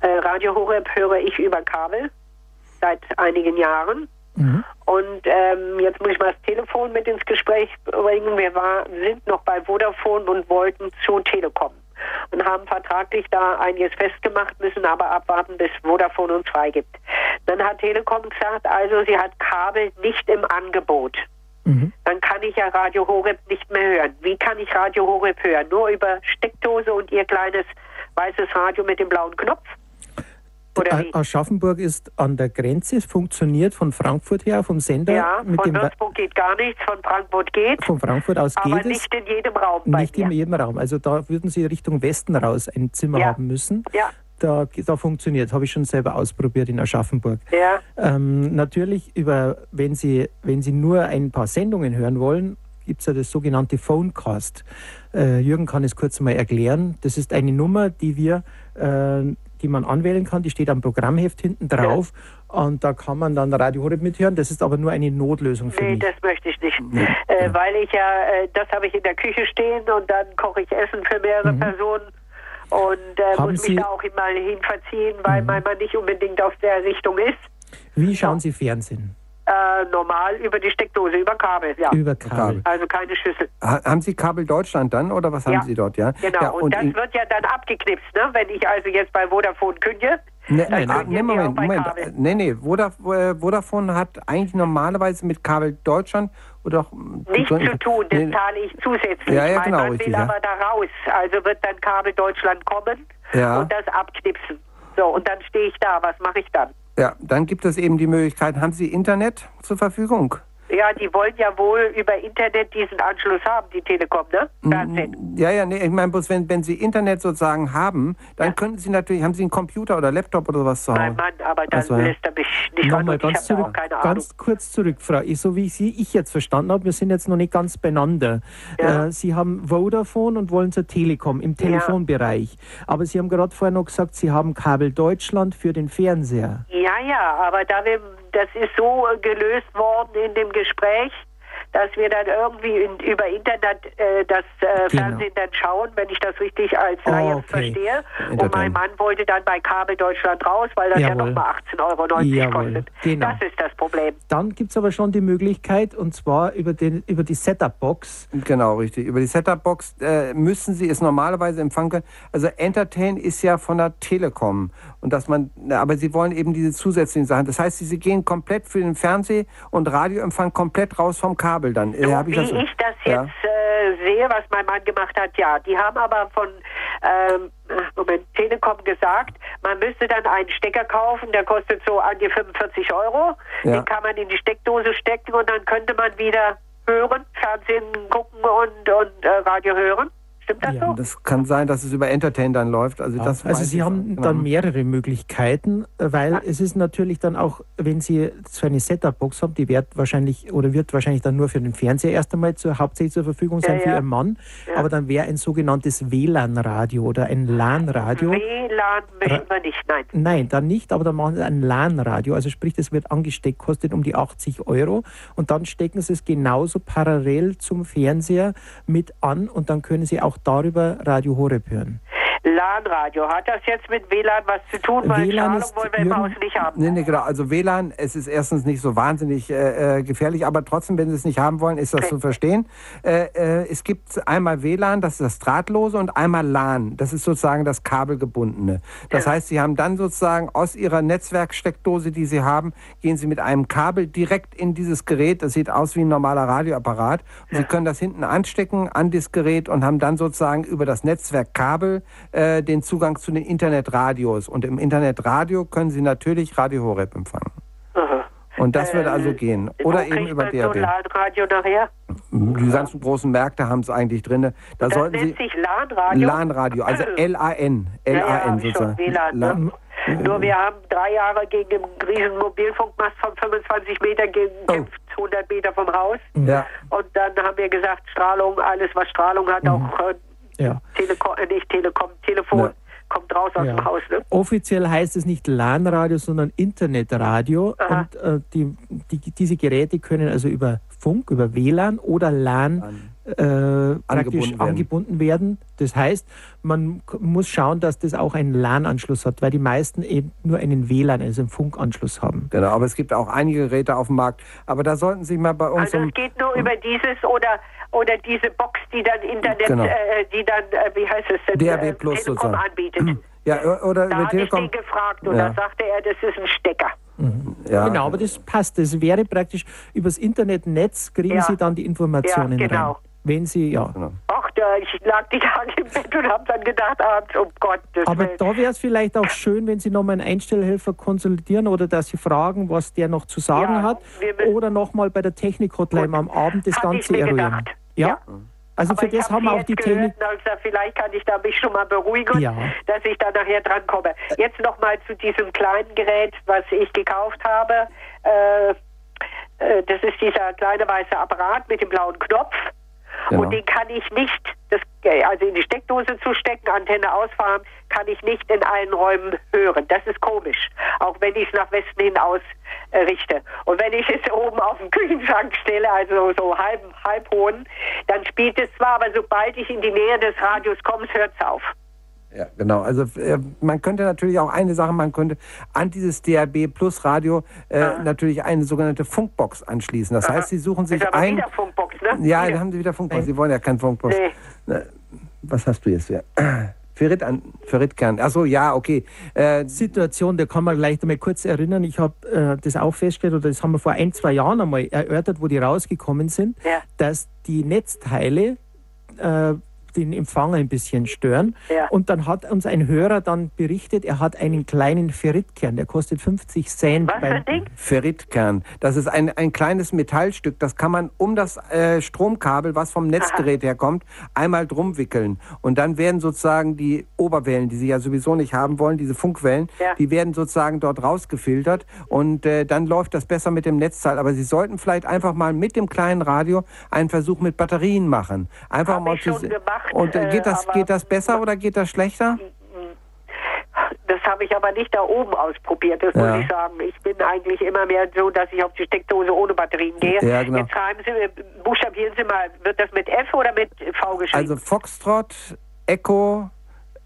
Äh, Radio Horeb höre ich über Kabel seit einigen Jahren. Mhm. Und ähm, jetzt muss ich mal das Telefon mit ins Gespräch bringen. Wir war, sind noch bei Vodafone und wollten zu Telekom und haben vertraglich da einiges festgemacht, müssen aber abwarten, bis Vodafone uns freigibt. Dann hat Telekom gesagt, also sie hat Kabel nicht im Angebot. mhm. dann kann ich ja Radio Horeb nicht mehr hören. Wie kann ich Radio Horeb hören? Nur über Steckdose und ihr kleines weißes Radio mit dem blauen Knopf? Oder wie? Aschaffenburg ist an der Grenze, es funktioniert von Frankfurt her, vom Sender. Ja, mit von Würzburg geht gar nichts, von Frankfurt geht. Von Frankfurt aus aber geht es. nicht in jedem Raum. Nicht in jedem Raum. Also da würden Sie Richtung Westen raus ein Zimmer ja. haben müssen. Ja. Da, da funktioniert, habe ich schon selber ausprobiert in Aschaffenburg. Ja. Ähm, natürlich, über, wenn, Sie, wenn Sie nur ein paar Sendungen hören wollen, gibt es ja das sogenannte Phonecast. Äh, Jürgen kann es kurz mal erklären. Das ist eine Nummer, die wir äh, die man anwählen kann. Die steht am Programmheft hinten drauf. Ja. Und da kann man dann Radio Horeb mithören. Das ist aber nur eine Notlösung für nee, mich. Nee, das möchte ich nicht. Nee. Äh, ja. Weil ich ja, äh, das habe ich in der Küche stehen und dann koche ich Essen für mehrere mhm. Personen und äh, muss Sie mich da auch mal hinverziehen, weil mhm. man nicht unbedingt auf der Richtung ist. Wie schauen Sie Fernsehen? Äh, normal über die Steckdose, über Kabel, ja. Über Kabel. Also keine Schüssel. Ha haben Sie Kabel Deutschland dann oder was haben ja. Sie dort, ja? Genau, ja, und, und, das wird ja dann abgeknipst, ne? Wenn ich also jetzt bei Vodafone kündige. Ne, nein, nee, Moment, Moment. Nee, nee, äh, Vodafone hat eigentlich normalerweise mit Kabel Deutschland oder auch nichts zu tun, das nee. zahle ich zusätzlich. Ja, ja, mein genau, Mann richtig, will ja. aber da raus, also wird dann Kabel Deutschland kommen ja. und das abknipsen. So, und dann stehe ich da, was mache ich dann? Ja, dann gibt es eben die Möglichkeit, haben Sie Internet zur Verfügung? Ja, die wollen ja wohl über Internet diesen Anschluss haben, die Telekom, ne? Fernsehen. Ja, ja, nee, ich meine bloß, wenn, wenn Sie Internet sozusagen haben, dann ja. könnten Sie natürlich, haben Sie einen Computer oder Laptop oder was zu Hause? Mein Mann, aber dann also, lässt er mich nicht Nochmal ganz, zurück, ganz kurz zurück, Frau, so wie Sie, ich jetzt verstanden habe, wir sind jetzt noch nicht ganz beieinander. Ja. Äh, Sie haben Vodafone und wollen zur Telekom im Telefonbereich. Ja. Aber Sie haben gerade vorher noch gesagt, Sie haben Kabel Deutschland für den Fernseher. Ja, ja, aber da wir das ist so gelöst worden in dem Gespräch, dass wir dann irgendwie in, über Internet äh, das äh, genau. Fernsehen dann schauen, wenn ich das richtig als Laie oh, okay. verstehe. Und mein Mann wollte dann bei Kabel Deutschland raus, weil das Jawohl. ja nochmal 18,90 Euro Jawohl. kostet. Genau. Das ist das Problem. Dann gibt es aber schon die Möglichkeit, und zwar über, den, über die Setup-Box. Genau, richtig. Über die Setup-Box äh, müssen Sie es normalerweise empfangen können. Also Entertain ist ja von der Telekom. Und dass man, aber Sie wollen eben diese zusätzlichen Sachen. Das heißt, Sie gehen komplett für den Fernseh- und Radioempfang komplett raus vom Kabel. Kabel dann. So, äh, ich wie das, ich das ja. jetzt äh, sehe, was mein Mann gemacht hat, ja. Die haben aber von ähm, Moment, Telekom gesagt, man müsste dann einen Stecker kaufen, der kostet so an die 45 Euro. Ja. Den kann man in die Steckdose stecken und dann könnte man wieder hören, Fernsehen gucken und, und äh, Radio hören. Stimmt das ja, so? Das kann sein, dass es über Entertain dann läuft. Also, ja. das also Sie haben genau. dann mehrere Möglichkeiten, weil ja. es ist natürlich dann auch, wenn Sie so eine Setup-Box haben, die wird wahrscheinlich oder wird wahrscheinlich dann nur für den Fernseher erst einmal zur, hauptsächlich zur Verfügung sein für Ihren Mann. Aber dann wäre ein sogenanntes WLAN-Radio oder ein LAN-Radio. WLAN möchten wir nicht, nein. Nein, dann nicht, aber dann machen Sie ein LAN-Radio. Also sprich, das wird angesteckt, kostet um die 80 Euro und dann stecken Sie es genauso parallel zum Fernseher mit an und dann können Sie auch darüber Radio Horeb hören. LAN-Radio. Hat das jetzt mit WLAN was zu tun? Weil WLAN Strahlung wollen wir im Haus nicht haben. Nee, nee, genau. Also WLAN, es ist erstens nicht so wahnsinnig äh, äh, gefährlich, aber trotzdem, wenn Sie es nicht haben wollen, ist das okay. zu verstehen. Äh, äh, es gibt einmal WLAN, das ist das Drahtlose, und einmal LAN, das ist sozusagen das Kabelgebundene. Das ja. heißt, Sie haben dann sozusagen aus Ihrer Netzwerksteckdose, die Sie haben, gehen Sie mit einem Kabel direkt in dieses Gerät. Das sieht aus wie ein normaler Radioapparat. Ja. Sie können das hinten anstecken an das Gerät und haben dann sozusagen über das Netzwerkkabel äh, den Zugang zu den Internetradios. Und im Internetradio können Sie natürlich Radio Horeb empfangen. Aha. Und das äh, würde also gehen. Oder eben über DRB. So LAN-Radio nachher? Die ganzen großen Märkte haben es eigentlich drin. Da das sollten nennt Sie sich LAN-Radio? LAN-Radio, also L-A-N. L-A-N ja, ja, sozusagen. WLAN, ne? Nur wir haben drei Jahre gegen den riesen Mobilfunkmast von 25 Meter gekämpft, oh. 100 Meter vom Haus. Ja. Und dann haben wir gesagt, Strahlung, alles was Strahlung hat, mhm. auch äh, ja. Telekom, äh, nicht Telekom, Telefon. Ja. Kommt raus aus ja. dem Haus. Ne? Offiziell heißt es nicht LAN-Radio, sondern Internetradio. Aha. Und äh, die, die, diese Geräte können also über Funk, über WLAN oder LAN äh, angebunden, werden. angebunden werden. Das heißt, man muss schauen, dass das auch einen LAN-Anschluss hat, weil die meisten eben nur einen WLAN, also einen Funkanschluss haben. Genau, aber es gibt auch einige Geräte auf dem Markt. Aber da sollten Sie mal bei uns. Also es geht nur über dieses oder oder diese Box, die dann Internet, genau. äh, die dann, äh, wie heißt es denn, DRB äh, Plus Telekom sozusagen. anbietet. Ja, oder da über Telekom. ich den gefragt und ja. da sagte er, das ist ein Stecker. Mhm. Ja. Genau, aber das passt. Das wäre praktisch übers Internetnetz kriegen ja. Sie dann die Informationen ja, genau. rein. Wenn Sie, ja. Genau. Ach, da, ich lag die Tage im Bett und habe dann gedacht, abends, um Gottes Aber Welt. da wäre es vielleicht auch schön, wenn Sie nochmal einen Einstellhelfer konsultieren oder dass Sie fragen, was der noch zu sagen ja, hat. Oder nochmal bei der Technik-Hotline am Abend das Ganze eruieren. Ja? ja? Also Aber für das haben wir auch die Technik. Also vielleicht kann ich da mich schon mal beruhigen, ja. dass ich da nachher dran komme. Jetzt nochmal zu diesem kleinen Gerät, was ich gekauft habe. Äh, äh, das ist dieser kleine weiße Apparat mit dem blauen Knopf. Genau. Und den kann ich nicht, das, also in die Steckdose zu stecken, Antenne ausfahren, kann ich nicht in allen Räumen hören. Das ist komisch, auch wenn ich es nach Westen hin ausrichte. Und wenn ich es oben auf den Küchenschrank stelle, also so halb, halb hohen, dann spielt es zwar, aber sobald ich in die Nähe des Radios komme, hört es auf. Ja, genau. Also äh, man könnte natürlich auch eine Sache, man könnte an dieses DAB Plus Radio äh, natürlich eine sogenannte Funkbox anschließen. Das Aha. heißt, Sie suchen sich ist ein. Wieder Funkbox, ne? Ja, da haben Sie wieder Funkbox. Nee. Sie wollen ja kein Funkbox. Nee. Was hast du jetzt hier? Ferrit an Ferritkern. Achso, ja, okay. Äh, Situation, da kann man gleich einmal kurz erinnern. Ich habe äh, das auch festgestellt, oder das haben wir vor ein, zwei Jahren einmal erörtert, wo die rausgekommen sind, ja. dass die Netzteile äh, den Empfang ein bisschen stören. Ja. Und dann hat uns ein Hörer dann berichtet, er hat einen kleinen Ferritkern, der kostet 50 Cent. Was für ein Ding? Ferritkern. Das ist ein, ein kleines Metallstück, das kann man um das äh, Stromkabel, was vom Netzgerät Aha. herkommt, einmal drum wickeln. Und dann werden sozusagen die Oberwellen, die Sie ja sowieso nicht haben wollen, diese Funkwellen, ja. die werden sozusagen dort rausgefiltert und äh, dann läuft das besser mit dem Netzteil. Aber Sie sollten vielleicht einfach mal mit dem kleinen Radio einen Versuch mit Batterien machen. Einfach Hab mal ich schon gemacht gemacht. Und äh, geht das, geht das besser oder geht das schlechter? Das habe ich aber nicht da oben ausprobiert, das ja. muss ich sagen. Ich bin eigentlich immer mehr so, dass ich auf die Steckdose ohne Batterien gehe. Ja, genau. Jetzt schreiben Sie, buchstabieren Sie mal, wird das mit F oder mit V geschrieben? Also Foxtrot, Echo,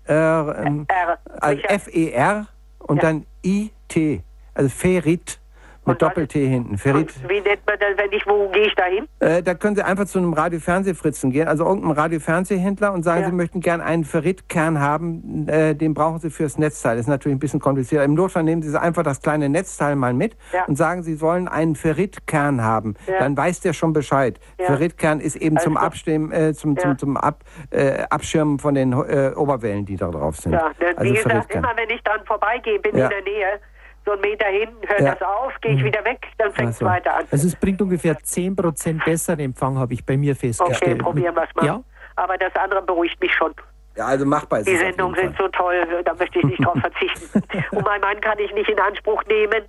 äh, ähm, R, also F-E-R und ja. dann I-T, also Ferit. Mit Doppel-T hinten. Ferit. wie nennt man das, wenn ich, wo gehe ich da hin? Äh, da können Sie einfach zu einem Radio-Fernsehfritzen gehen, also irgendeinem Radio-Fernsehhändler und sagen, ja. Sie möchten gerne einen Ferrit-Kern haben, äh, den brauchen Sie fürs Netzteil. Das ist natürlich ein bisschen kompliziert. Im Notfall nehmen Sie einfach das kleine Netzteil mal mit ja. und sagen, Sie wollen einen Ferrit-Kern haben. Ja. Dann weiß der schon Bescheid. Ferrit-Kern ist eben also, zum Abstimmen, äh, zum, zum, zum Ab, äh, Abschirmen von den äh, Oberwellen, die da drauf sind. Ja, also wie gesagt, immer wenn ich dann vorbeigehe, bin in der Nähe, so einen Meter hin, hört ja. das auf, gehe ich mhm. wieder weg, dann fängt es also. weiter an. Also es bringt ungefähr 10% besseren Empfang, habe ich bei mir festgestellt. Okay, probieren wir es mal. Ja? Aber das andere beruhigt mich schon. Ja, also machbar ist Die Sendungen sind so toll, da möchte ich nicht drauf verzichten. Und mein Mann kann ich nicht in Anspruch nehmen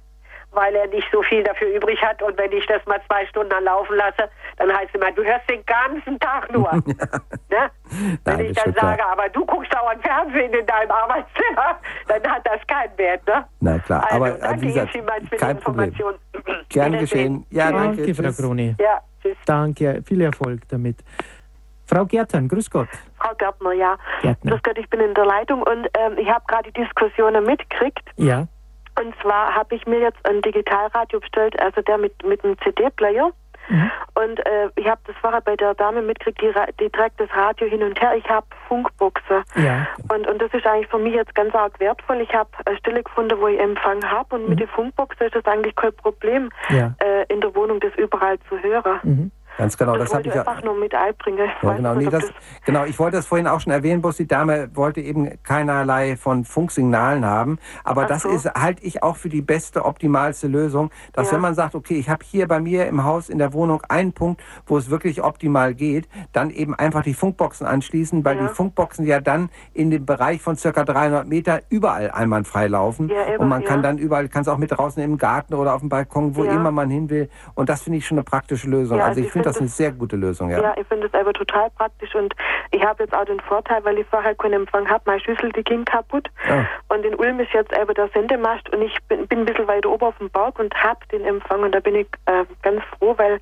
weil er nicht so viel dafür übrig hat. Und wenn ich das mal zwei Stunden laufen lasse, dann heißt es immer, du hörst den ganzen Tag nur. ne? Wenn Nein, ich dann sage, klar. aber du guckst dauernd Fernsehen in deinem Arbeitszimmer, dann hat das keinen Wert. Ne? Na klar, also, aber danke wie gesagt, kein Problem. Gern geschehen. Ja, danke, danke Frau Kroni. Ja, tschüss. Danke, viel Erfolg damit. Frau Gärtner, grüß Gott. Frau Gärtner, ja. Gärtner. Grüß Gott, ich bin in der Leitung und ähm, ich habe gerade die Diskussionen mitgekriegt. Ja. Und zwar habe ich mir jetzt ein Digitalradio bestellt, also der mit, mit einem CD-Player. Mhm. Und äh, ich habe das vorher bei der Dame mitgekriegt, die, die trägt das Radio hin und her. Ich habe Funkboxen. Ja. Und, und das ist eigentlich für mich jetzt ganz arg wertvoll. Ich habe eine Stelle gefunden, wo ich Empfang habe. Und mhm. mit den Funkboxen ist das eigentlich kein Problem, ja. äh, in der Wohnung das überall zu hören. Mhm. Ganz genau, das, das habe ich einfach nur mit einbringen. Ja, genau, nee, das, genau, ich wollte das vorhin auch schon erwähnen, bloß die Dame wollte eben keinerlei von Funksignalen haben. Aber Ach das so. ist, halte ich auch für die beste, optimalste Lösung, dass ja. wenn man sagt, okay, ich habe hier bei mir im Haus in der Wohnung einen Punkt, wo es wirklich optimal geht, dann eben einfach die Funkboxen anschließen, weil ja. die Funkboxen ja dann in dem Bereich von circa 300 Meter überall einwandfrei laufen. Ja, eben, und man kann dann überall, kann es auch mit draußen im Garten oder auf dem Balkon, wo immer man hin will. Und das finde ich schon eine praktische Lösung. also ich finde das eine sehr gute Lösung, ja. Ja, ich finde es aber total praktisch und ich habe jetzt auch den Vorteil, weil ich vorher keinen Empfang habe, meine Schüssel, die ging kaputt. Ah. Und in Ulm ist jetzt aber der Sendemast und ich bin, bin ein bisschen weiter oben auf dem Berg und habe den Empfang und da bin ich äh, ganz froh, weil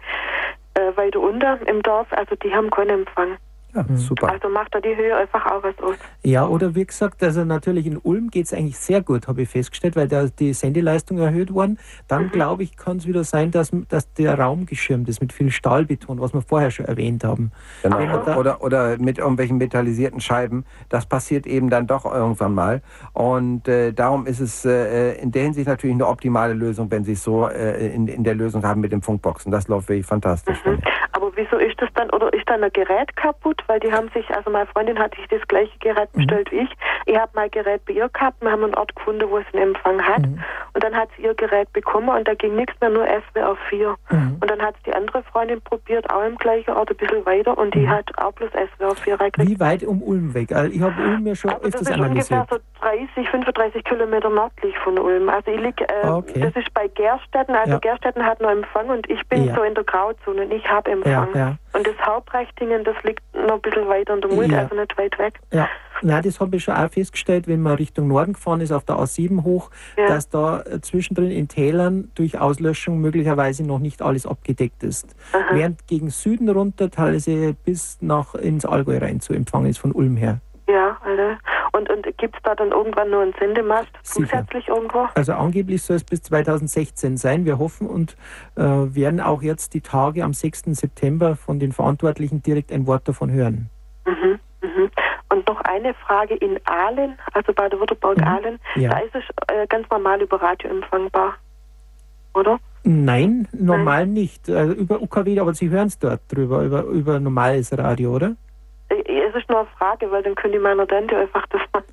äh, weiter unter im Dorf, also die haben keinen Empfang. Ja, mhm. super. Also macht da die Höhe einfach auch was aus. Ja, oder wie gesagt, also natürlich in Ulm geht es eigentlich sehr gut, habe ich festgestellt, weil da die Sendeleistung erhöht worden. Dann mhm. glaube ich, kann es wieder sein, dass, dass der Raum geschirmt ist mit viel Stahlbeton, was wir vorher schon erwähnt haben. Genau. Oder, oder mit irgendwelchen metallisierten Scheiben. Das passiert eben dann doch irgendwann mal. Und äh, darum ist es äh, in der Hinsicht natürlich eine optimale Lösung, wenn Sie es so äh, in, in der Lösung haben mit dem Funkboxen. Das läuft wirklich fantastisch. Mhm. Aber wieso ist das dann, oder ist dann ein Gerät kaputt? Weil die haben sich, also meine Freundin hat sich das gleiche Gerät mhm. bestellt wie ich. Ich habe mein Gerät bei ihr gehabt, wir haben einen Ort gefunden, wo es einen Empfang hat. Mhm. Und dann hat sie ihr Gerät bekommen und da ging nichts mehr, nur SWR 4. Mhm. Und dann hat es die andere Freundin probiert, auch im gleichen Ort ein bisschen weiter und die mhm. hat auch bloß SWR 4 reingekriegt. Wie weit um Ulm weg? Also ich habe Ulm ja schon also öfters das ist analysiert. ungefähr so 30, 35 Kilometer nördlich von Ulm. Also ich lieg, äh, okay. das ist bei Gerstetten, also ja. Gerstetten hat noch Empfang und ich bin ja. so in der Grauzone und ich habe Empfang. Ja, und das Hauptreichtingen, das liegt noch ein bisschen weiter in der Mulde, also nicht weit weg. Ja. Nein, das habe ich schon auch festgestellt, wenn man Richtung Norden gefahren ist, auf der A7 hoch, ja. dass da äh, zwischendrin in Tälern durch Auslöschung möglicherweise noch nicht alles abgedeckt ist. Aha. Während gegen Süden runter teilweise bis nach ins Allgäu rein zu empfangen ist, von Ulm her. Ja, Alter. Und, und gibt es da dann irgendwann nur einen Sendemast zusätzlich Sicher. irgendwo? Also angeblich soll es bis 2016 sein. Wir hoffen und äh, werden auch jetzt die Tage am 6. September von den Verantwortlichen direkt ein Wort davon hören. Mhm, mhm. Und noch eine Frage in Aalen, also Baden-Württemberg-Aalen, mhm. ja. da ist es äh, ganz normal über Radio empfangbar, oder? Nein, normal Nein. nicht. Also über UKW, aber Sie hören es dort drüber, über, über normales Radio, oder? Es ist nur eine Frage, weil dann könnte ich meiner Tante einfach das mal.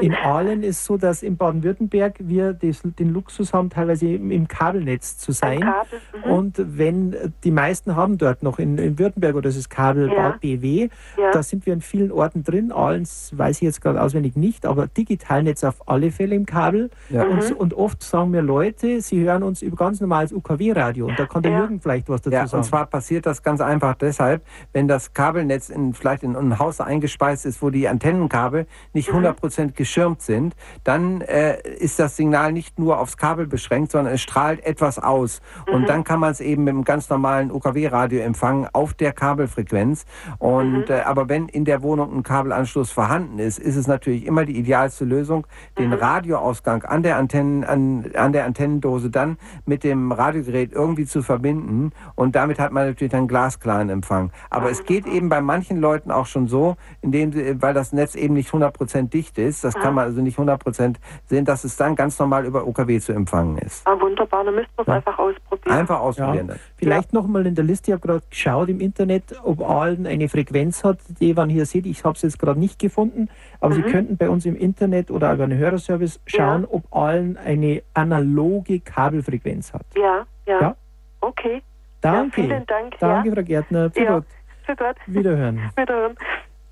In Aalen ist es so, dass in Baden-Württemberg wir das, den Luxus haben, teilweise im, im Kabelnetz zu sein. Kabel, mhm. und wenn die meisten haben dort noch in, in Württemberg oder das ist Kabel ja. BW, ja. da sind wir in vielen Orten drin. Aalen weiß ich jetzt gerade auswendig nicht, aber Digitalnetz auf alle Fälle im Kabel. Ja. Und, mhm. und, oft sagen mir Leute, sie hören uns über ganz normales UKW-Radio und da kann der Jürgen vielleicht was dazu sagen. Und zwar passiert das ganz einfach deshalb, wenn das Kabelnetz in, vielleicht in ein Haus eingespeist ist, wo die Antennenkabel nicht 100% mhm. Geschirmt sind, dann äh, ist das Signal nicht nur aufs Kabel beschränkt, sondern es strahlt etwas aus. Mhm. Und dann kann man es eben mit einem ganz normalen UKW-Radio empfangen auf der Kabelfrequenz. Und mhm. äh, aber wenn in der Wohnung ein Kabelanschluss vorhanden ist, ist es natürlich immer die idealste Lösung, den mhm. Radioausgang an der Antennen, an, an der Antennendose dann mit dem Radiogerät irgendwie zu verbinden. Und damit hat man natürlich dann glasklaren Empfang. Aber es geht eben bei manchen Leuten auch schon so, indem sie, weil das Netz eben nicht 100% dicht ist, das kann man also nicht 100% sehen, dass es dann ganz normal über OKW zu empfangen ist. Ah, wunderbar, dann müssten wir es ja. einfach ausprobieren. Einfach ausprobieren. Ja. Vielleicht ja. nochmal in der Liste, ich habe gerade geschaut im Internet, ob Aalen eine Frequenz hat, die man hier sieht. Ich habe es jetzt gerade nicht gefunden, aber mhm. Sie könnten bei uns im Internet oder über einen Hörerservice schauen, ja. ob Aalen eine analoge Kabelfrequenz hat. Ja, ja. ja? Okay. Danke. vielen Dank. Danke, Frau Gärtner. Für ja. Für Gott. Wiederhören. Wiederhören.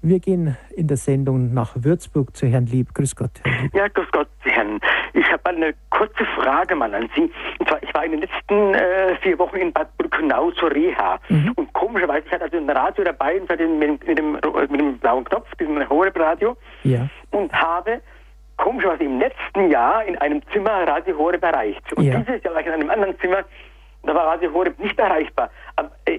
Wir gehen in der Sendung nach Würzburg zu Herrn Lieb. Grüß Gott, Lieb. Ja, grüß Gott, Herrn. Ich habe eine kurze Frage mal an Sie. Und zwar, ich war in den letzten äh, vier Wochen in Bad Brückenau zur Reha. Mhm. Und komischerweise, ich hatte also ein Radio dabei mit dem, mit dem, mit dem blauen Knopf, diesem Horeb-Radio. Ja. Und habe komischerweise im letzten Jahr in einem Zimmer Radio Horeb erreicht. Und ja. dieses Jahr war ich in einem anderen Zimmer da war Radio Horeb nicht erreichbar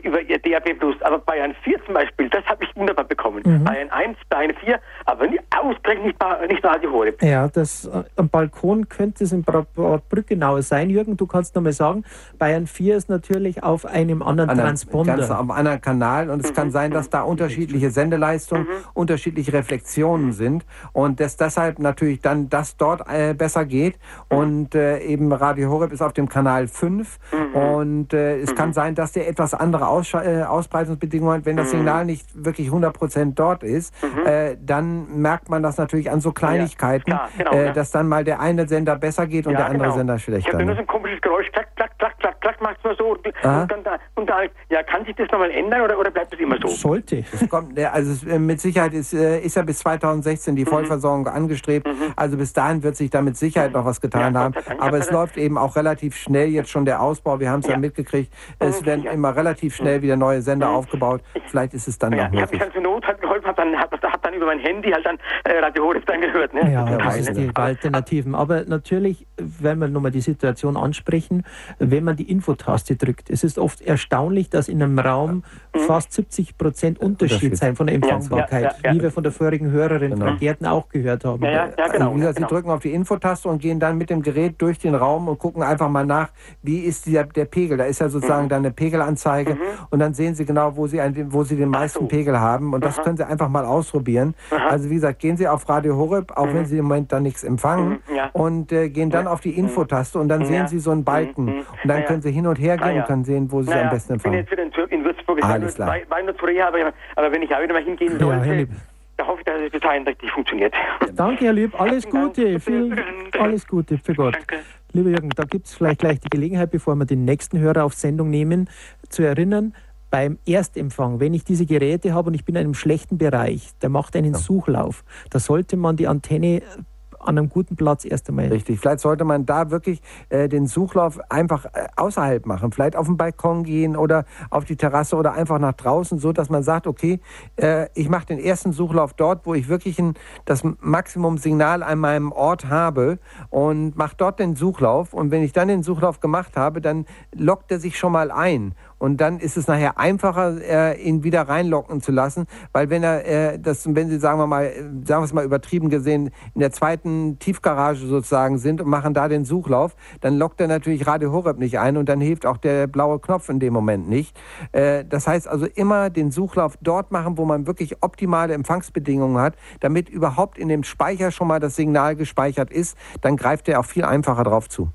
über ihr DAB+. Aber bei ein 4 zum Beispiel, das habe ich wunderbar bekommen. Mhm. Bei ein 1, bei ein 4, aber nie, ausgerechnet nicht, nicht Radio Horeb. Ja, das, äh, am Balkon könnte es in Bad Brückenau sein. Jürgen, du kannst nochmal sagen, Bayern 4 ist natürlich auf einem anderen An Transponder. Ganz am anderen Kanal und es mhm. kann sein, dass da unterschiedliche Sendeleistungen, mhm. unterschiedliche Reflexionen sind und dass deshalb natürlich dann das dort äh, besser geht und äh, eben Radio Horeb ist auf dem Kanal 5 mhm. Und äh, es mhm. kann sein, dass der etwas andere Aus äh, Ausbreitungsbedingungen hat. Wenn das mhm. Signal nicht wirklich 100% dort ist, mhm. äh, dann merkt man das natürlich an so Kleinigkeiten, ja, klar, genau, äh, dass dann mal der eine Sender besser geht und ja, der andere genau. Sender schlechter. Ich habe nur so ein komisches Geräusch, klack, klack, klack, klack, klack, macht es nur so. Und, dann da, da, ja, kann sich das nochmal ändern oder, oder bleibt es immer so? Sollte. Es kommt, also äh, mit Sicherheit ist, äh, ist ja bis 2016 die mhm. Vollversorgung angestrebt. Mhm. Also bis dahin wird sich da mit Sicherheit noch was getan ja, haben. Aber es läuft eben auch relativ schnell jetzt schon der Ausbau. Wir haben es ja. ja mitgekriegt. Es werden immer relativ schnell wieder neue Sender aufgebaut. Vielleicht ist es dann ja, noch möglich. Ich habe mich dann zur Not halt geholfen, habe dann, hab, hab dann über mein Handy halt dann äh, Radio Horeb dann gehört. Ne? Ja, das ist die Alternativen. Aber natürlich, wenn wir nochmal die Situation ansprechen, wenn man die Infotaste drückt. Es ist oft erstaunlich, dass in einem Raum. Fast 70 Prozent Unterschied sein von der Empfangbarkeit, ja, ja, ja, wie wir von der vorigen Hörerin genau. Gärten auch gehört haben. Ja, genau. Also, wie gesagt, genau. Sie drücken auf die Infotaste und gehen dann mit dem Gerät durch den Raum und gucken einfach mal nach, wie ist der, der Pegel. Da ist ja sozusagen mhm. dann eine Pegelanzeige mhm. und dann sehen Sie genau, wo Sie, ein, wo Sie den meisten so. Pegel haben und das können Sie einfach mal ausprobieren. Aha. Also wie gesagt, gehen Sie auf Radio Horeb, auch mhm. wenn Sie im Moment dann nichts empfangen und äh, gehen dann auf die Infotaste und dann sehen Sie so einen Balken und dann können Sie hin und her gehen ah, und können sehen, wo Sie es am besten empfangen. Würzburg. Ich Alles klar. Zwei, zwei zur Reha, aber, aber wenn ich auch wieder mal hingehen sollte, ja, da hoffe ich, dass es bis dahin richtig funktioniert. Danke, Herr Lieb. Alles Gute. Viel, alles Gute für Gott. Danke. Lieber Jürgen, da gibt es vielleicht gleich die Gelegenheit, bevor wir den nächsten Hörer auf Sendung nehmen, zu erinnern, beim Erstempfang, wenn ich diese Geräte habe und ich bin in einem schlechten Bereich, der macht einen ja. Suchlauf, da sollte man die Antenne an einem guten Platz erst einmal. Richtig, vielleicht sollte man da wirklich äh, den Suchlauf einfach äh, außerhalb machen. Vielleicht auf den Balkon gehen oder auf die Terrasse oder einfach nach draußen, so dass man sagt, okay, äh, ich mache den ersten Suchlauf dort, wo ich wirklich ein, das Maximum Signal an meinem Ort habe und mache dort den Suchlauf. Und wenn ich dann den Suchlauf gemacht habe, dann lockt er sich schon mal ein. Und dann ist es nachher einfacher, äh, ihn wieder reinlocken zu lassen, weil wenn er äh, das, wenn Sie sagen wir mal, sagen wir es mal übertrieben gesehen, in der zweiten Tiefgarage sozusagen sind und machen da den Suchlauf, dann lockt er natürlich Radio Horeb nicht ein und dann hilft auch der blaue Knopf in dem Moment nicht. Äh, das heißt also immer den Suchlauf dort machen, wo man wirklich optimale Empfangsbedingungen hat, damit überhaupt in dem Speicher schon mal das Signal gespeichert ist, dann greift er auch viel einfacher drauf zu.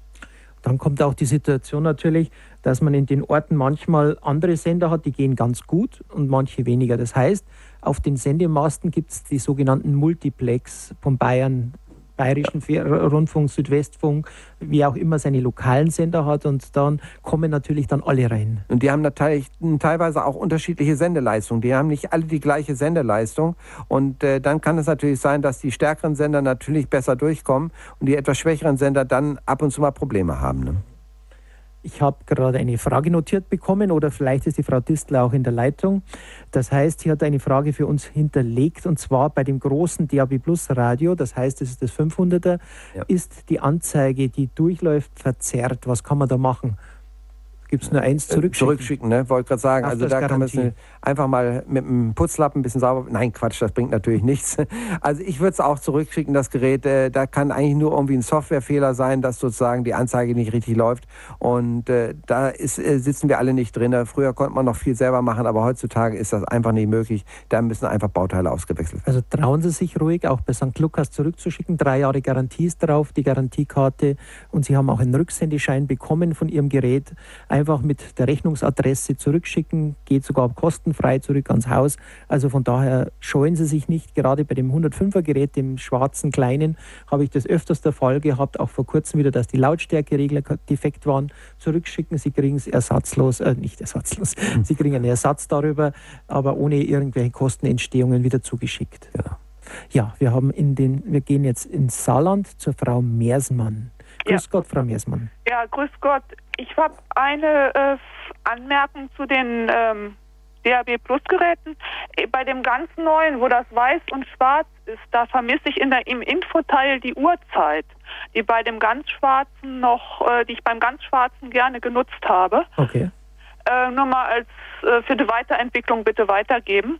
Dann kommt auch die Situation natürlich, dass man in den Orten manchmal andere Sender hat, die gehen ganz gut und manche weniger. Das heißt, auf den Sendemasten gibt es die sogenannten Multiplex von Bayern, Bayerischen Rundfunk, Südwestfunk, wie auch immer seine lokalen Sender hat und dann kommen natürlich dann alle rein. Und die haben natürlich teilweise auch unterschiedliche Sendeleistungen. Die haben nicht alle die gleiche Sendeleistung und äh, dann kann es natürlich sein, dass die stärkeren Sender natürlich besser durchkommen und die etwas schwächeren Sender dann ab und zu mal Probleme haben. Ne? Ich habe gerade eine Frage notiert bekommen oder vielleicht ist die Frau Distler auch in der Leitung. Das heißt, sie hat eine Frage für uns hinterlegt und zwar bei dem großen DAB Plus Radio, das heißt, es ist das 500er, ja. ist die Anzeige, die durchläuft, verzerrt. Was kann man da machen? Gibt es nur eins äh, zurückschicken? Zurückschicken, ne? Wollte gerade sagen. Ach, also da kann man es einfach mal mit einem Putzlappen ein bisschen sauber. Nein, Quatsch, das bringt natürlich nichts. Also ich würde es auch zurückschicken, das Gerät. Äh, da kann eigentlich nur irgendwie ein Softwarefehler sein, dass sozusagen die Anzeige nicht richtig läuft. Und äh, da ist, äh, sitzen wir alle nicht drin. Früher konnte man noch viel selber machen, aber heutzutage ist das einfach nicht möglich. Da müssen einfach Bauteile ausgewechselt werden. Also trauen Sie sich ruhig, auch bei St. Lukas zurückzuschicken. Drei Jahre Garantie ist drauf, die Garantiekarte. Und Sie haben auch einen Rücksendeschein bekommen von Ihrem Gerät einfach mit der Rechnungsadresse zurückschicken, geht sogar kostenfrei zurück ans Haus. Also von daher scheuen Sie sich nicht. Gerade bei dem 105er Gerät, dem schwarzen kleinen, habe ich das öfters der Fall gehabt, auch vor kurzem wieder, dass die Lautstärkeregler defekt waren. Zurückschicken, Sie kriegen es ersatzlos, äh, nicht ersatzlos, mhm. Sie kriegen einen Ersatz darüber, aber ohne irgendwelche Kostenentstehungen wieder zugeschickt. Ja. Ja, wir haben in den, wir gehen jetzt ins Saarland zur Frau Meersmann. Grüß ja. Gott, Frau Meersmann. Ja, grüß Gott. Ich habe eine äh, Anmerkung zu den ähm, DAB Plus Geräten. Äh, bei dem ganz neuen, wo das weiß und schwarz ist, da vermisse ich in der, im Infoteil die Uhrzeit, die bei dem ganz schwarzen noch, äh, die ich beim ganz schwarzen gerne genutzt habe. Okay. Äh, nur mal als äh, für die Weiterentwicklung bitte weitergeben.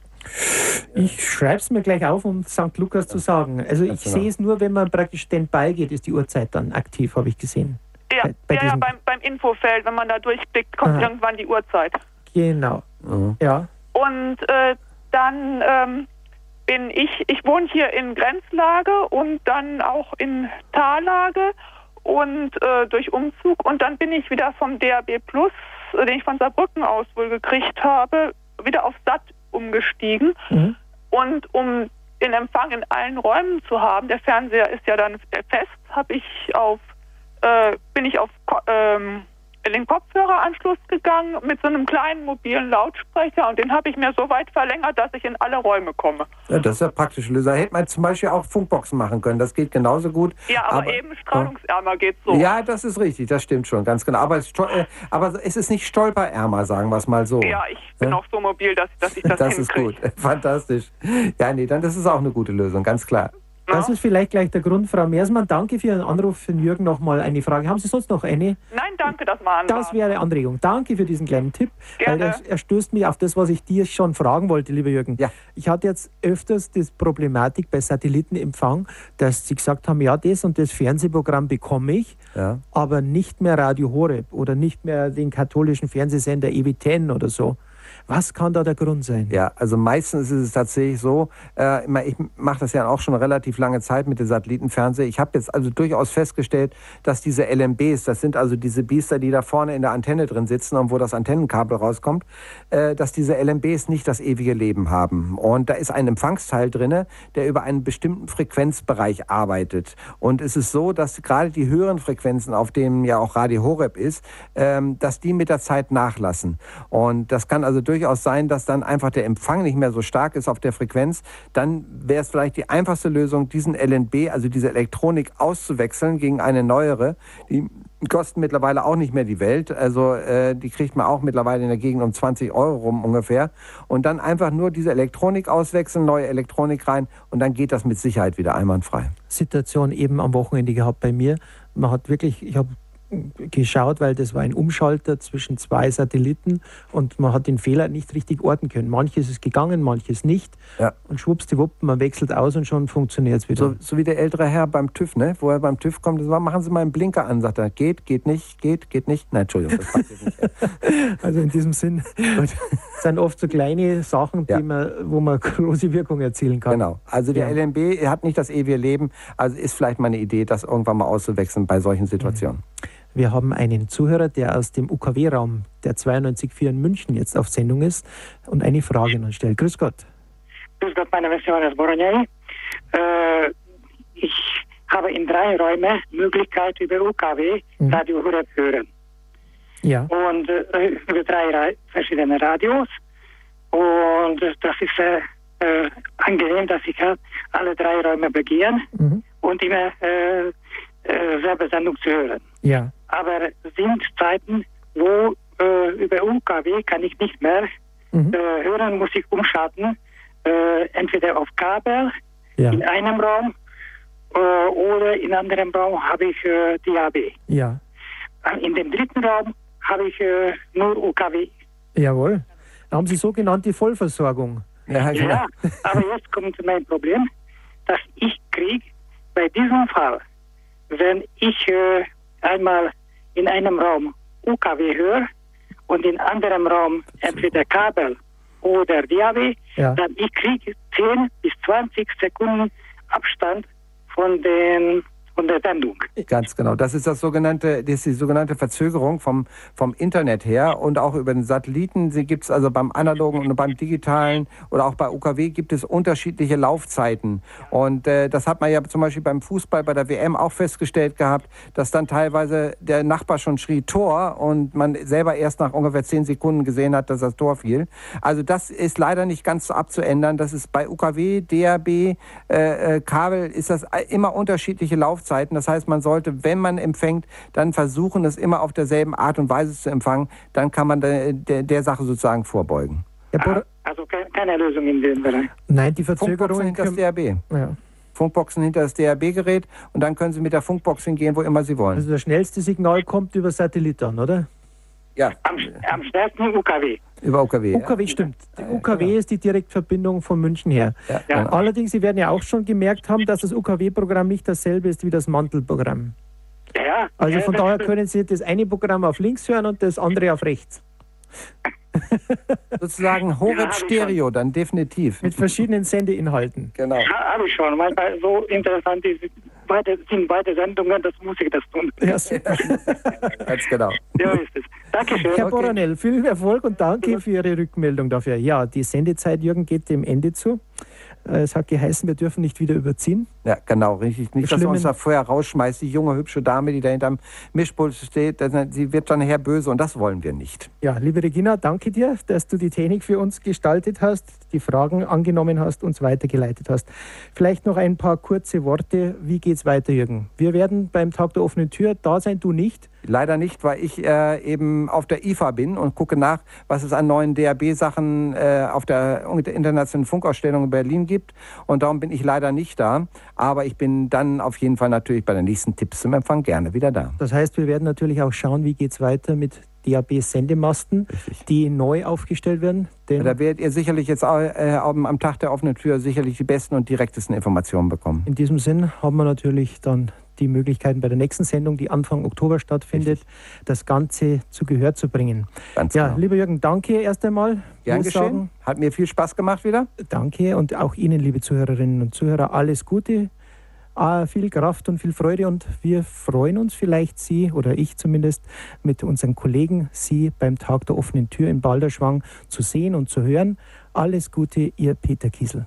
Ich schreibe es mir gleich auf, um St. Lukas zu sagen. Also ich genau. sehe es nur, wenn man praktisch den Ball geht, ist die Uhrzeit dann aktiv, habe ich gesehen. Ja, bei, bei ja, ja beim, beim, Infofeld, wenn man da durchklickt, kommt Aha. irgendwann die Uhrzeit. Genau. Mhm. Ja. Und äh, dann ähm, bin ich, ich wohne hier in Grenzlage und dann auch in Tallage und äh, durch Umzug und dann bin ich wieder vom DAB Plus, den ich von Saarbrücken aus wohl gekriegt habe, wieder auf SAT umgestiegen. Mhm. Und um den Empfang in allen Räumen zu haben, der Fernseher ist ja dann fest, habe ich auf äh, bin ich auf ähm, den Kopfhöreranschluss gegangen mit so einem kleinen mobilen Lautsprecher und den habe ich mir so weit verlängert, dass ich in alle Räume komme. Ja, das ist ja praktisch Lösung. Hätte man zum Beispiel auch Funkboxen machen können. Das geht genauso gut. Ja, aber, aber eben strahlungsärmer geht so. Ja, das ist richtig. Das stimmt schon, ganz genau. Aber es, äh, aber es ist nicht stolperärmer, sagen wir es mal so. Ja, ich bin ja? auch so mobil, dass, dass ich das Das ist gut. Fantastisch. Ja, nee, dann das ist auch eine gute Lösung, ganz klar. Das ist vielleicht gleich der Grund, Frau Meersmann. Danke für Ihren Anruf für Jürgen nochmal eine Frage. Haben Sie sonst noch eine? Nein, danke, das war Das wäre eine Anregung. Danke für diesen kleinen Tipp. Gerne. Weil er, er stößt mich auf das, was ich dir schon fragen wollte, lieber Jürgen. Ja. Ich hatte jetzt öfters die Problematik bei Satellitenempfang, dass Sie gesagt haben, ja, das und das Fernsehprogramm bekomme ich, ja. aber nicht mehr Radio Horeb oder nicht mehr den katholischen Fernsehsender EWTN oder so. Was kann da der Grund sein? Ja, also meistens ist es tatsächlich so, äh, ich mache das ja auch schon relativ lange Zeit mit dem Satellitenfernsehen. Ich habe jetzt also durchaus festgestellt, dass diese LMBs, das sind also diese Biester, die da vorne in der Antenne drin sitzen und wo das Antennenkabel rauskommt, äh, dass diese LMBs nicht das ewige Leben haben. Und da ist ein Empfangsteil drin, der über einen bestimmten Frequenzbereich arbeitet. Und es ist so, dass gerade die höheren Frequenzen, auf denen ja auch Radio Horeb ist, ähm, dass die mit der Zeit nachlassen. Und das kann also durchaus sein, dass dann einfach der Empfang nicht mehr so stark ist auf der Frequenz. Dann wäre es vielleicht die einfachste Lösung, diesen LNB, also diese Elektronik, auszuwechseln gegen eine neuere. Die kosten mittlerweile auch nicht mehr die Welt. Also äh, die kriegt man auch mittlerweile in der Gegend um 20 Euro rum ungefähr. Und dann einfach nur diese Elektronik auswechseln, neue Elektronik rein und dann geht das mit Sicherheit wieder einwandfrei. Situation eben am Wochenende gehabt bei mir. Man hat wirklich, ich habe geschaut, weil das war ein Umschalter zwischen zwei Satelliten und man hat den Fehler nicht richtig orten können. Manches ist gegangen, manches nicht. Ja. Und schwuppsdiwupp, man wechselt aus und schon funktioniert es wieder. So, so, wie der ältere Herr beim TÜV, ne? wo er beim TÜV kommt, das war, machen Sie mal einen Blinker an, sagt er, geht, geht nicht, geht, geht nicht. Nein, Entschuldigung, das passt nicht. also in diesem Sinn sind oft so kleine Sachen, ja. man, wo man große Wirkung erzielen kann. Genau, also der ja. LMB hat nicht das ewige Leben, also ist vielleicht mal eine Idee, das irgendwann mal auszuwechseln bei solchen Situationen. Mhm. Wir haben einen Zuhörer, der aus dem UKW-Raum der 92.4 in München jetzt auf Sendung ist und eine Frage an uns stellt. Grüß Gott. Grüß Gott, mein Name ist Johannes Boronieri. Äh, ich habe in drei Räumen Möglichkeit über UKW mhm. Radio Horeb hören. Ja. Und äh, über drei verschiedene Radios. Und das ist äh, äh, angenehm, dass ich halt alle drei Räume begehen mhm. und immer äh, äh, Werbesendung zu hören. Ja. Aber sind Zeiten, wo äh, über UKW kann ich nicht mehr mhm. äh, hören, muss ich umschalten, äh, entweder auf Kabel ja. in einem Raum äh, oder in anderem Raum habe ich äh, DAB. Ja. In dem dritten Raum habe ich äh, nur UKW. Jawohl. Da haben Sie sogenannte Vollversorgung. Ja, genau. ja, aber jetzt kommt mein Problem, dass ich kriege bei diesem Fall, wenn ich äh, einmal in einem Raum UKW höre und in anderem Raum entweder Kabel oder DAB, ja. dann ich kriege 10 bis 20 Sekunden Abstand von den der Sendung. Ganz genau. Das ist das sogenannte, das die sogenannte Verzögerung vom, vom Internet her und auch über den Satelliten. Sie gibt es also beim analogen und beim digitalen oder auch bei UKW gibt es unterschiedliche Laufzeiten. Und äh, das hat man ja zum Beispiel beim Fußball bei der WM auch festgestellt gehabt, dass dann teilweise der Nachbar schon schrie Tor und man selber erst nach ungefähr zehn Sekunden gesehen hat, dass das Tor fiel. Also das ist leider nicht ganz abzuändern. Das ist bei UKW, DAB, äh, äh, Kabel ist das immer unterschiedliche Laufzeiten. Laufzeiten. Das heißt, man sollte, wenn man empfängt, dann versuchen, es immer auf derselben Art und Weise zu empfangen. Dann kann man der, der, der Sache sozusagen vorbeugen. Also keine Lösung in dem Bereich. Nein, die Verzögerung hinter das DAB. Ja. Funkboxen hinter das DAB-Gerät und dann können Sie mit der Funkbox hingehen, wo immer Sie wollen. Also das schnellste Signal kommt über Satellit an, oder? Ja. Am, am schnellsten UKW. Über UKW. UKW ja. stimmt. Die UKW genau. ist die Direktverbindung von München her. Ja. Ja. Allerdings, Sie werden ja auch schon gemerkt haben, dass das UKW-Programm nicht dasselbe ist wie das Mantelprogramm. Ja. Also von daher können Sie das eine Programm auf links hören und das andere auf rechts. Sozusagen Horeb Stereo, dann definitiv. Mit verschiedenen Sendeinhalten. Genau. Ja, habe ich schon. Manchmal so interessant ist, beide, sind beide Sendungen, das muss ich das tun. Ja, Ganz genau. Ja, ist. Dankeschön. Herr okay. Boranell, viel Erfolg und danke für Ihre Rückmeldung dafür. Ja, die Sendezeit, Jürgen, geht dem Ende zu. Äh, es hat geheißen, wir dürfen nicht wieder überziehen. Ja, genau, richtig. Nicht, dass er uns da vorher rausschmeißt, die junge, hübsche Dame, die da hinterm Mischpult steht, sie wird dann nachher böse und das wollen wir nicht. Ja, liebe Regina, danke dir, dass du die Technik für uns gestaltet hast, die Fragen angenommen hast, uns weitergeleitet hast. Vielleicht noch ein paar kurze Worte. Wie geht's weiter, Jürgen? Wir werden beim Tag der offenen Tür da sein, du nicht. Leider nicht, weil ich äh, eben auf der IFA bin und gucke nach, was es an neuen DAB-Sachen äh, auf der internationalen Funkausstellung in Berlin gibt. Und darum bin ich leider nicht da. Aber ich bin dann auf jeden Fall natürlich bei den nächsten Tipps zum Empfang gerne wieder da. Das heißt, wir werden natürlich auch schauen, wie geht es weiter mit DAB-Sendemasten, die neu aufgestellt werden. Ja, da werdet ihr sicherlich jetzt äh, am Tag der offenen Tür sicherlich die besten und direktesten Informationen bekommen. In diesem Sinn haben wir natürlich dann die Möglichkeiten bei der nächsten Sendung, die Anfang Oktober stattfindet, Richtig. das Ganze zu Gehör zu bringen. Ganz ja, genau. lieber Jürgen, danke erst einmal. Gern geschehen. Sagen. Hat mir viel Spaß gemacht wieder. Danke und auch Ihnen, liebe Zuhörerinnen und Zuhörer, alles Gute. Viel Kraft und viel Freude und wir freuen uns vielleicht Sie oder ich zumindest mit unseren Kollegen Sie beim Tag der offenen Tür in Balderschwang zu sehen und zu hören. Alles Gute, Ihr Peter Kiesel.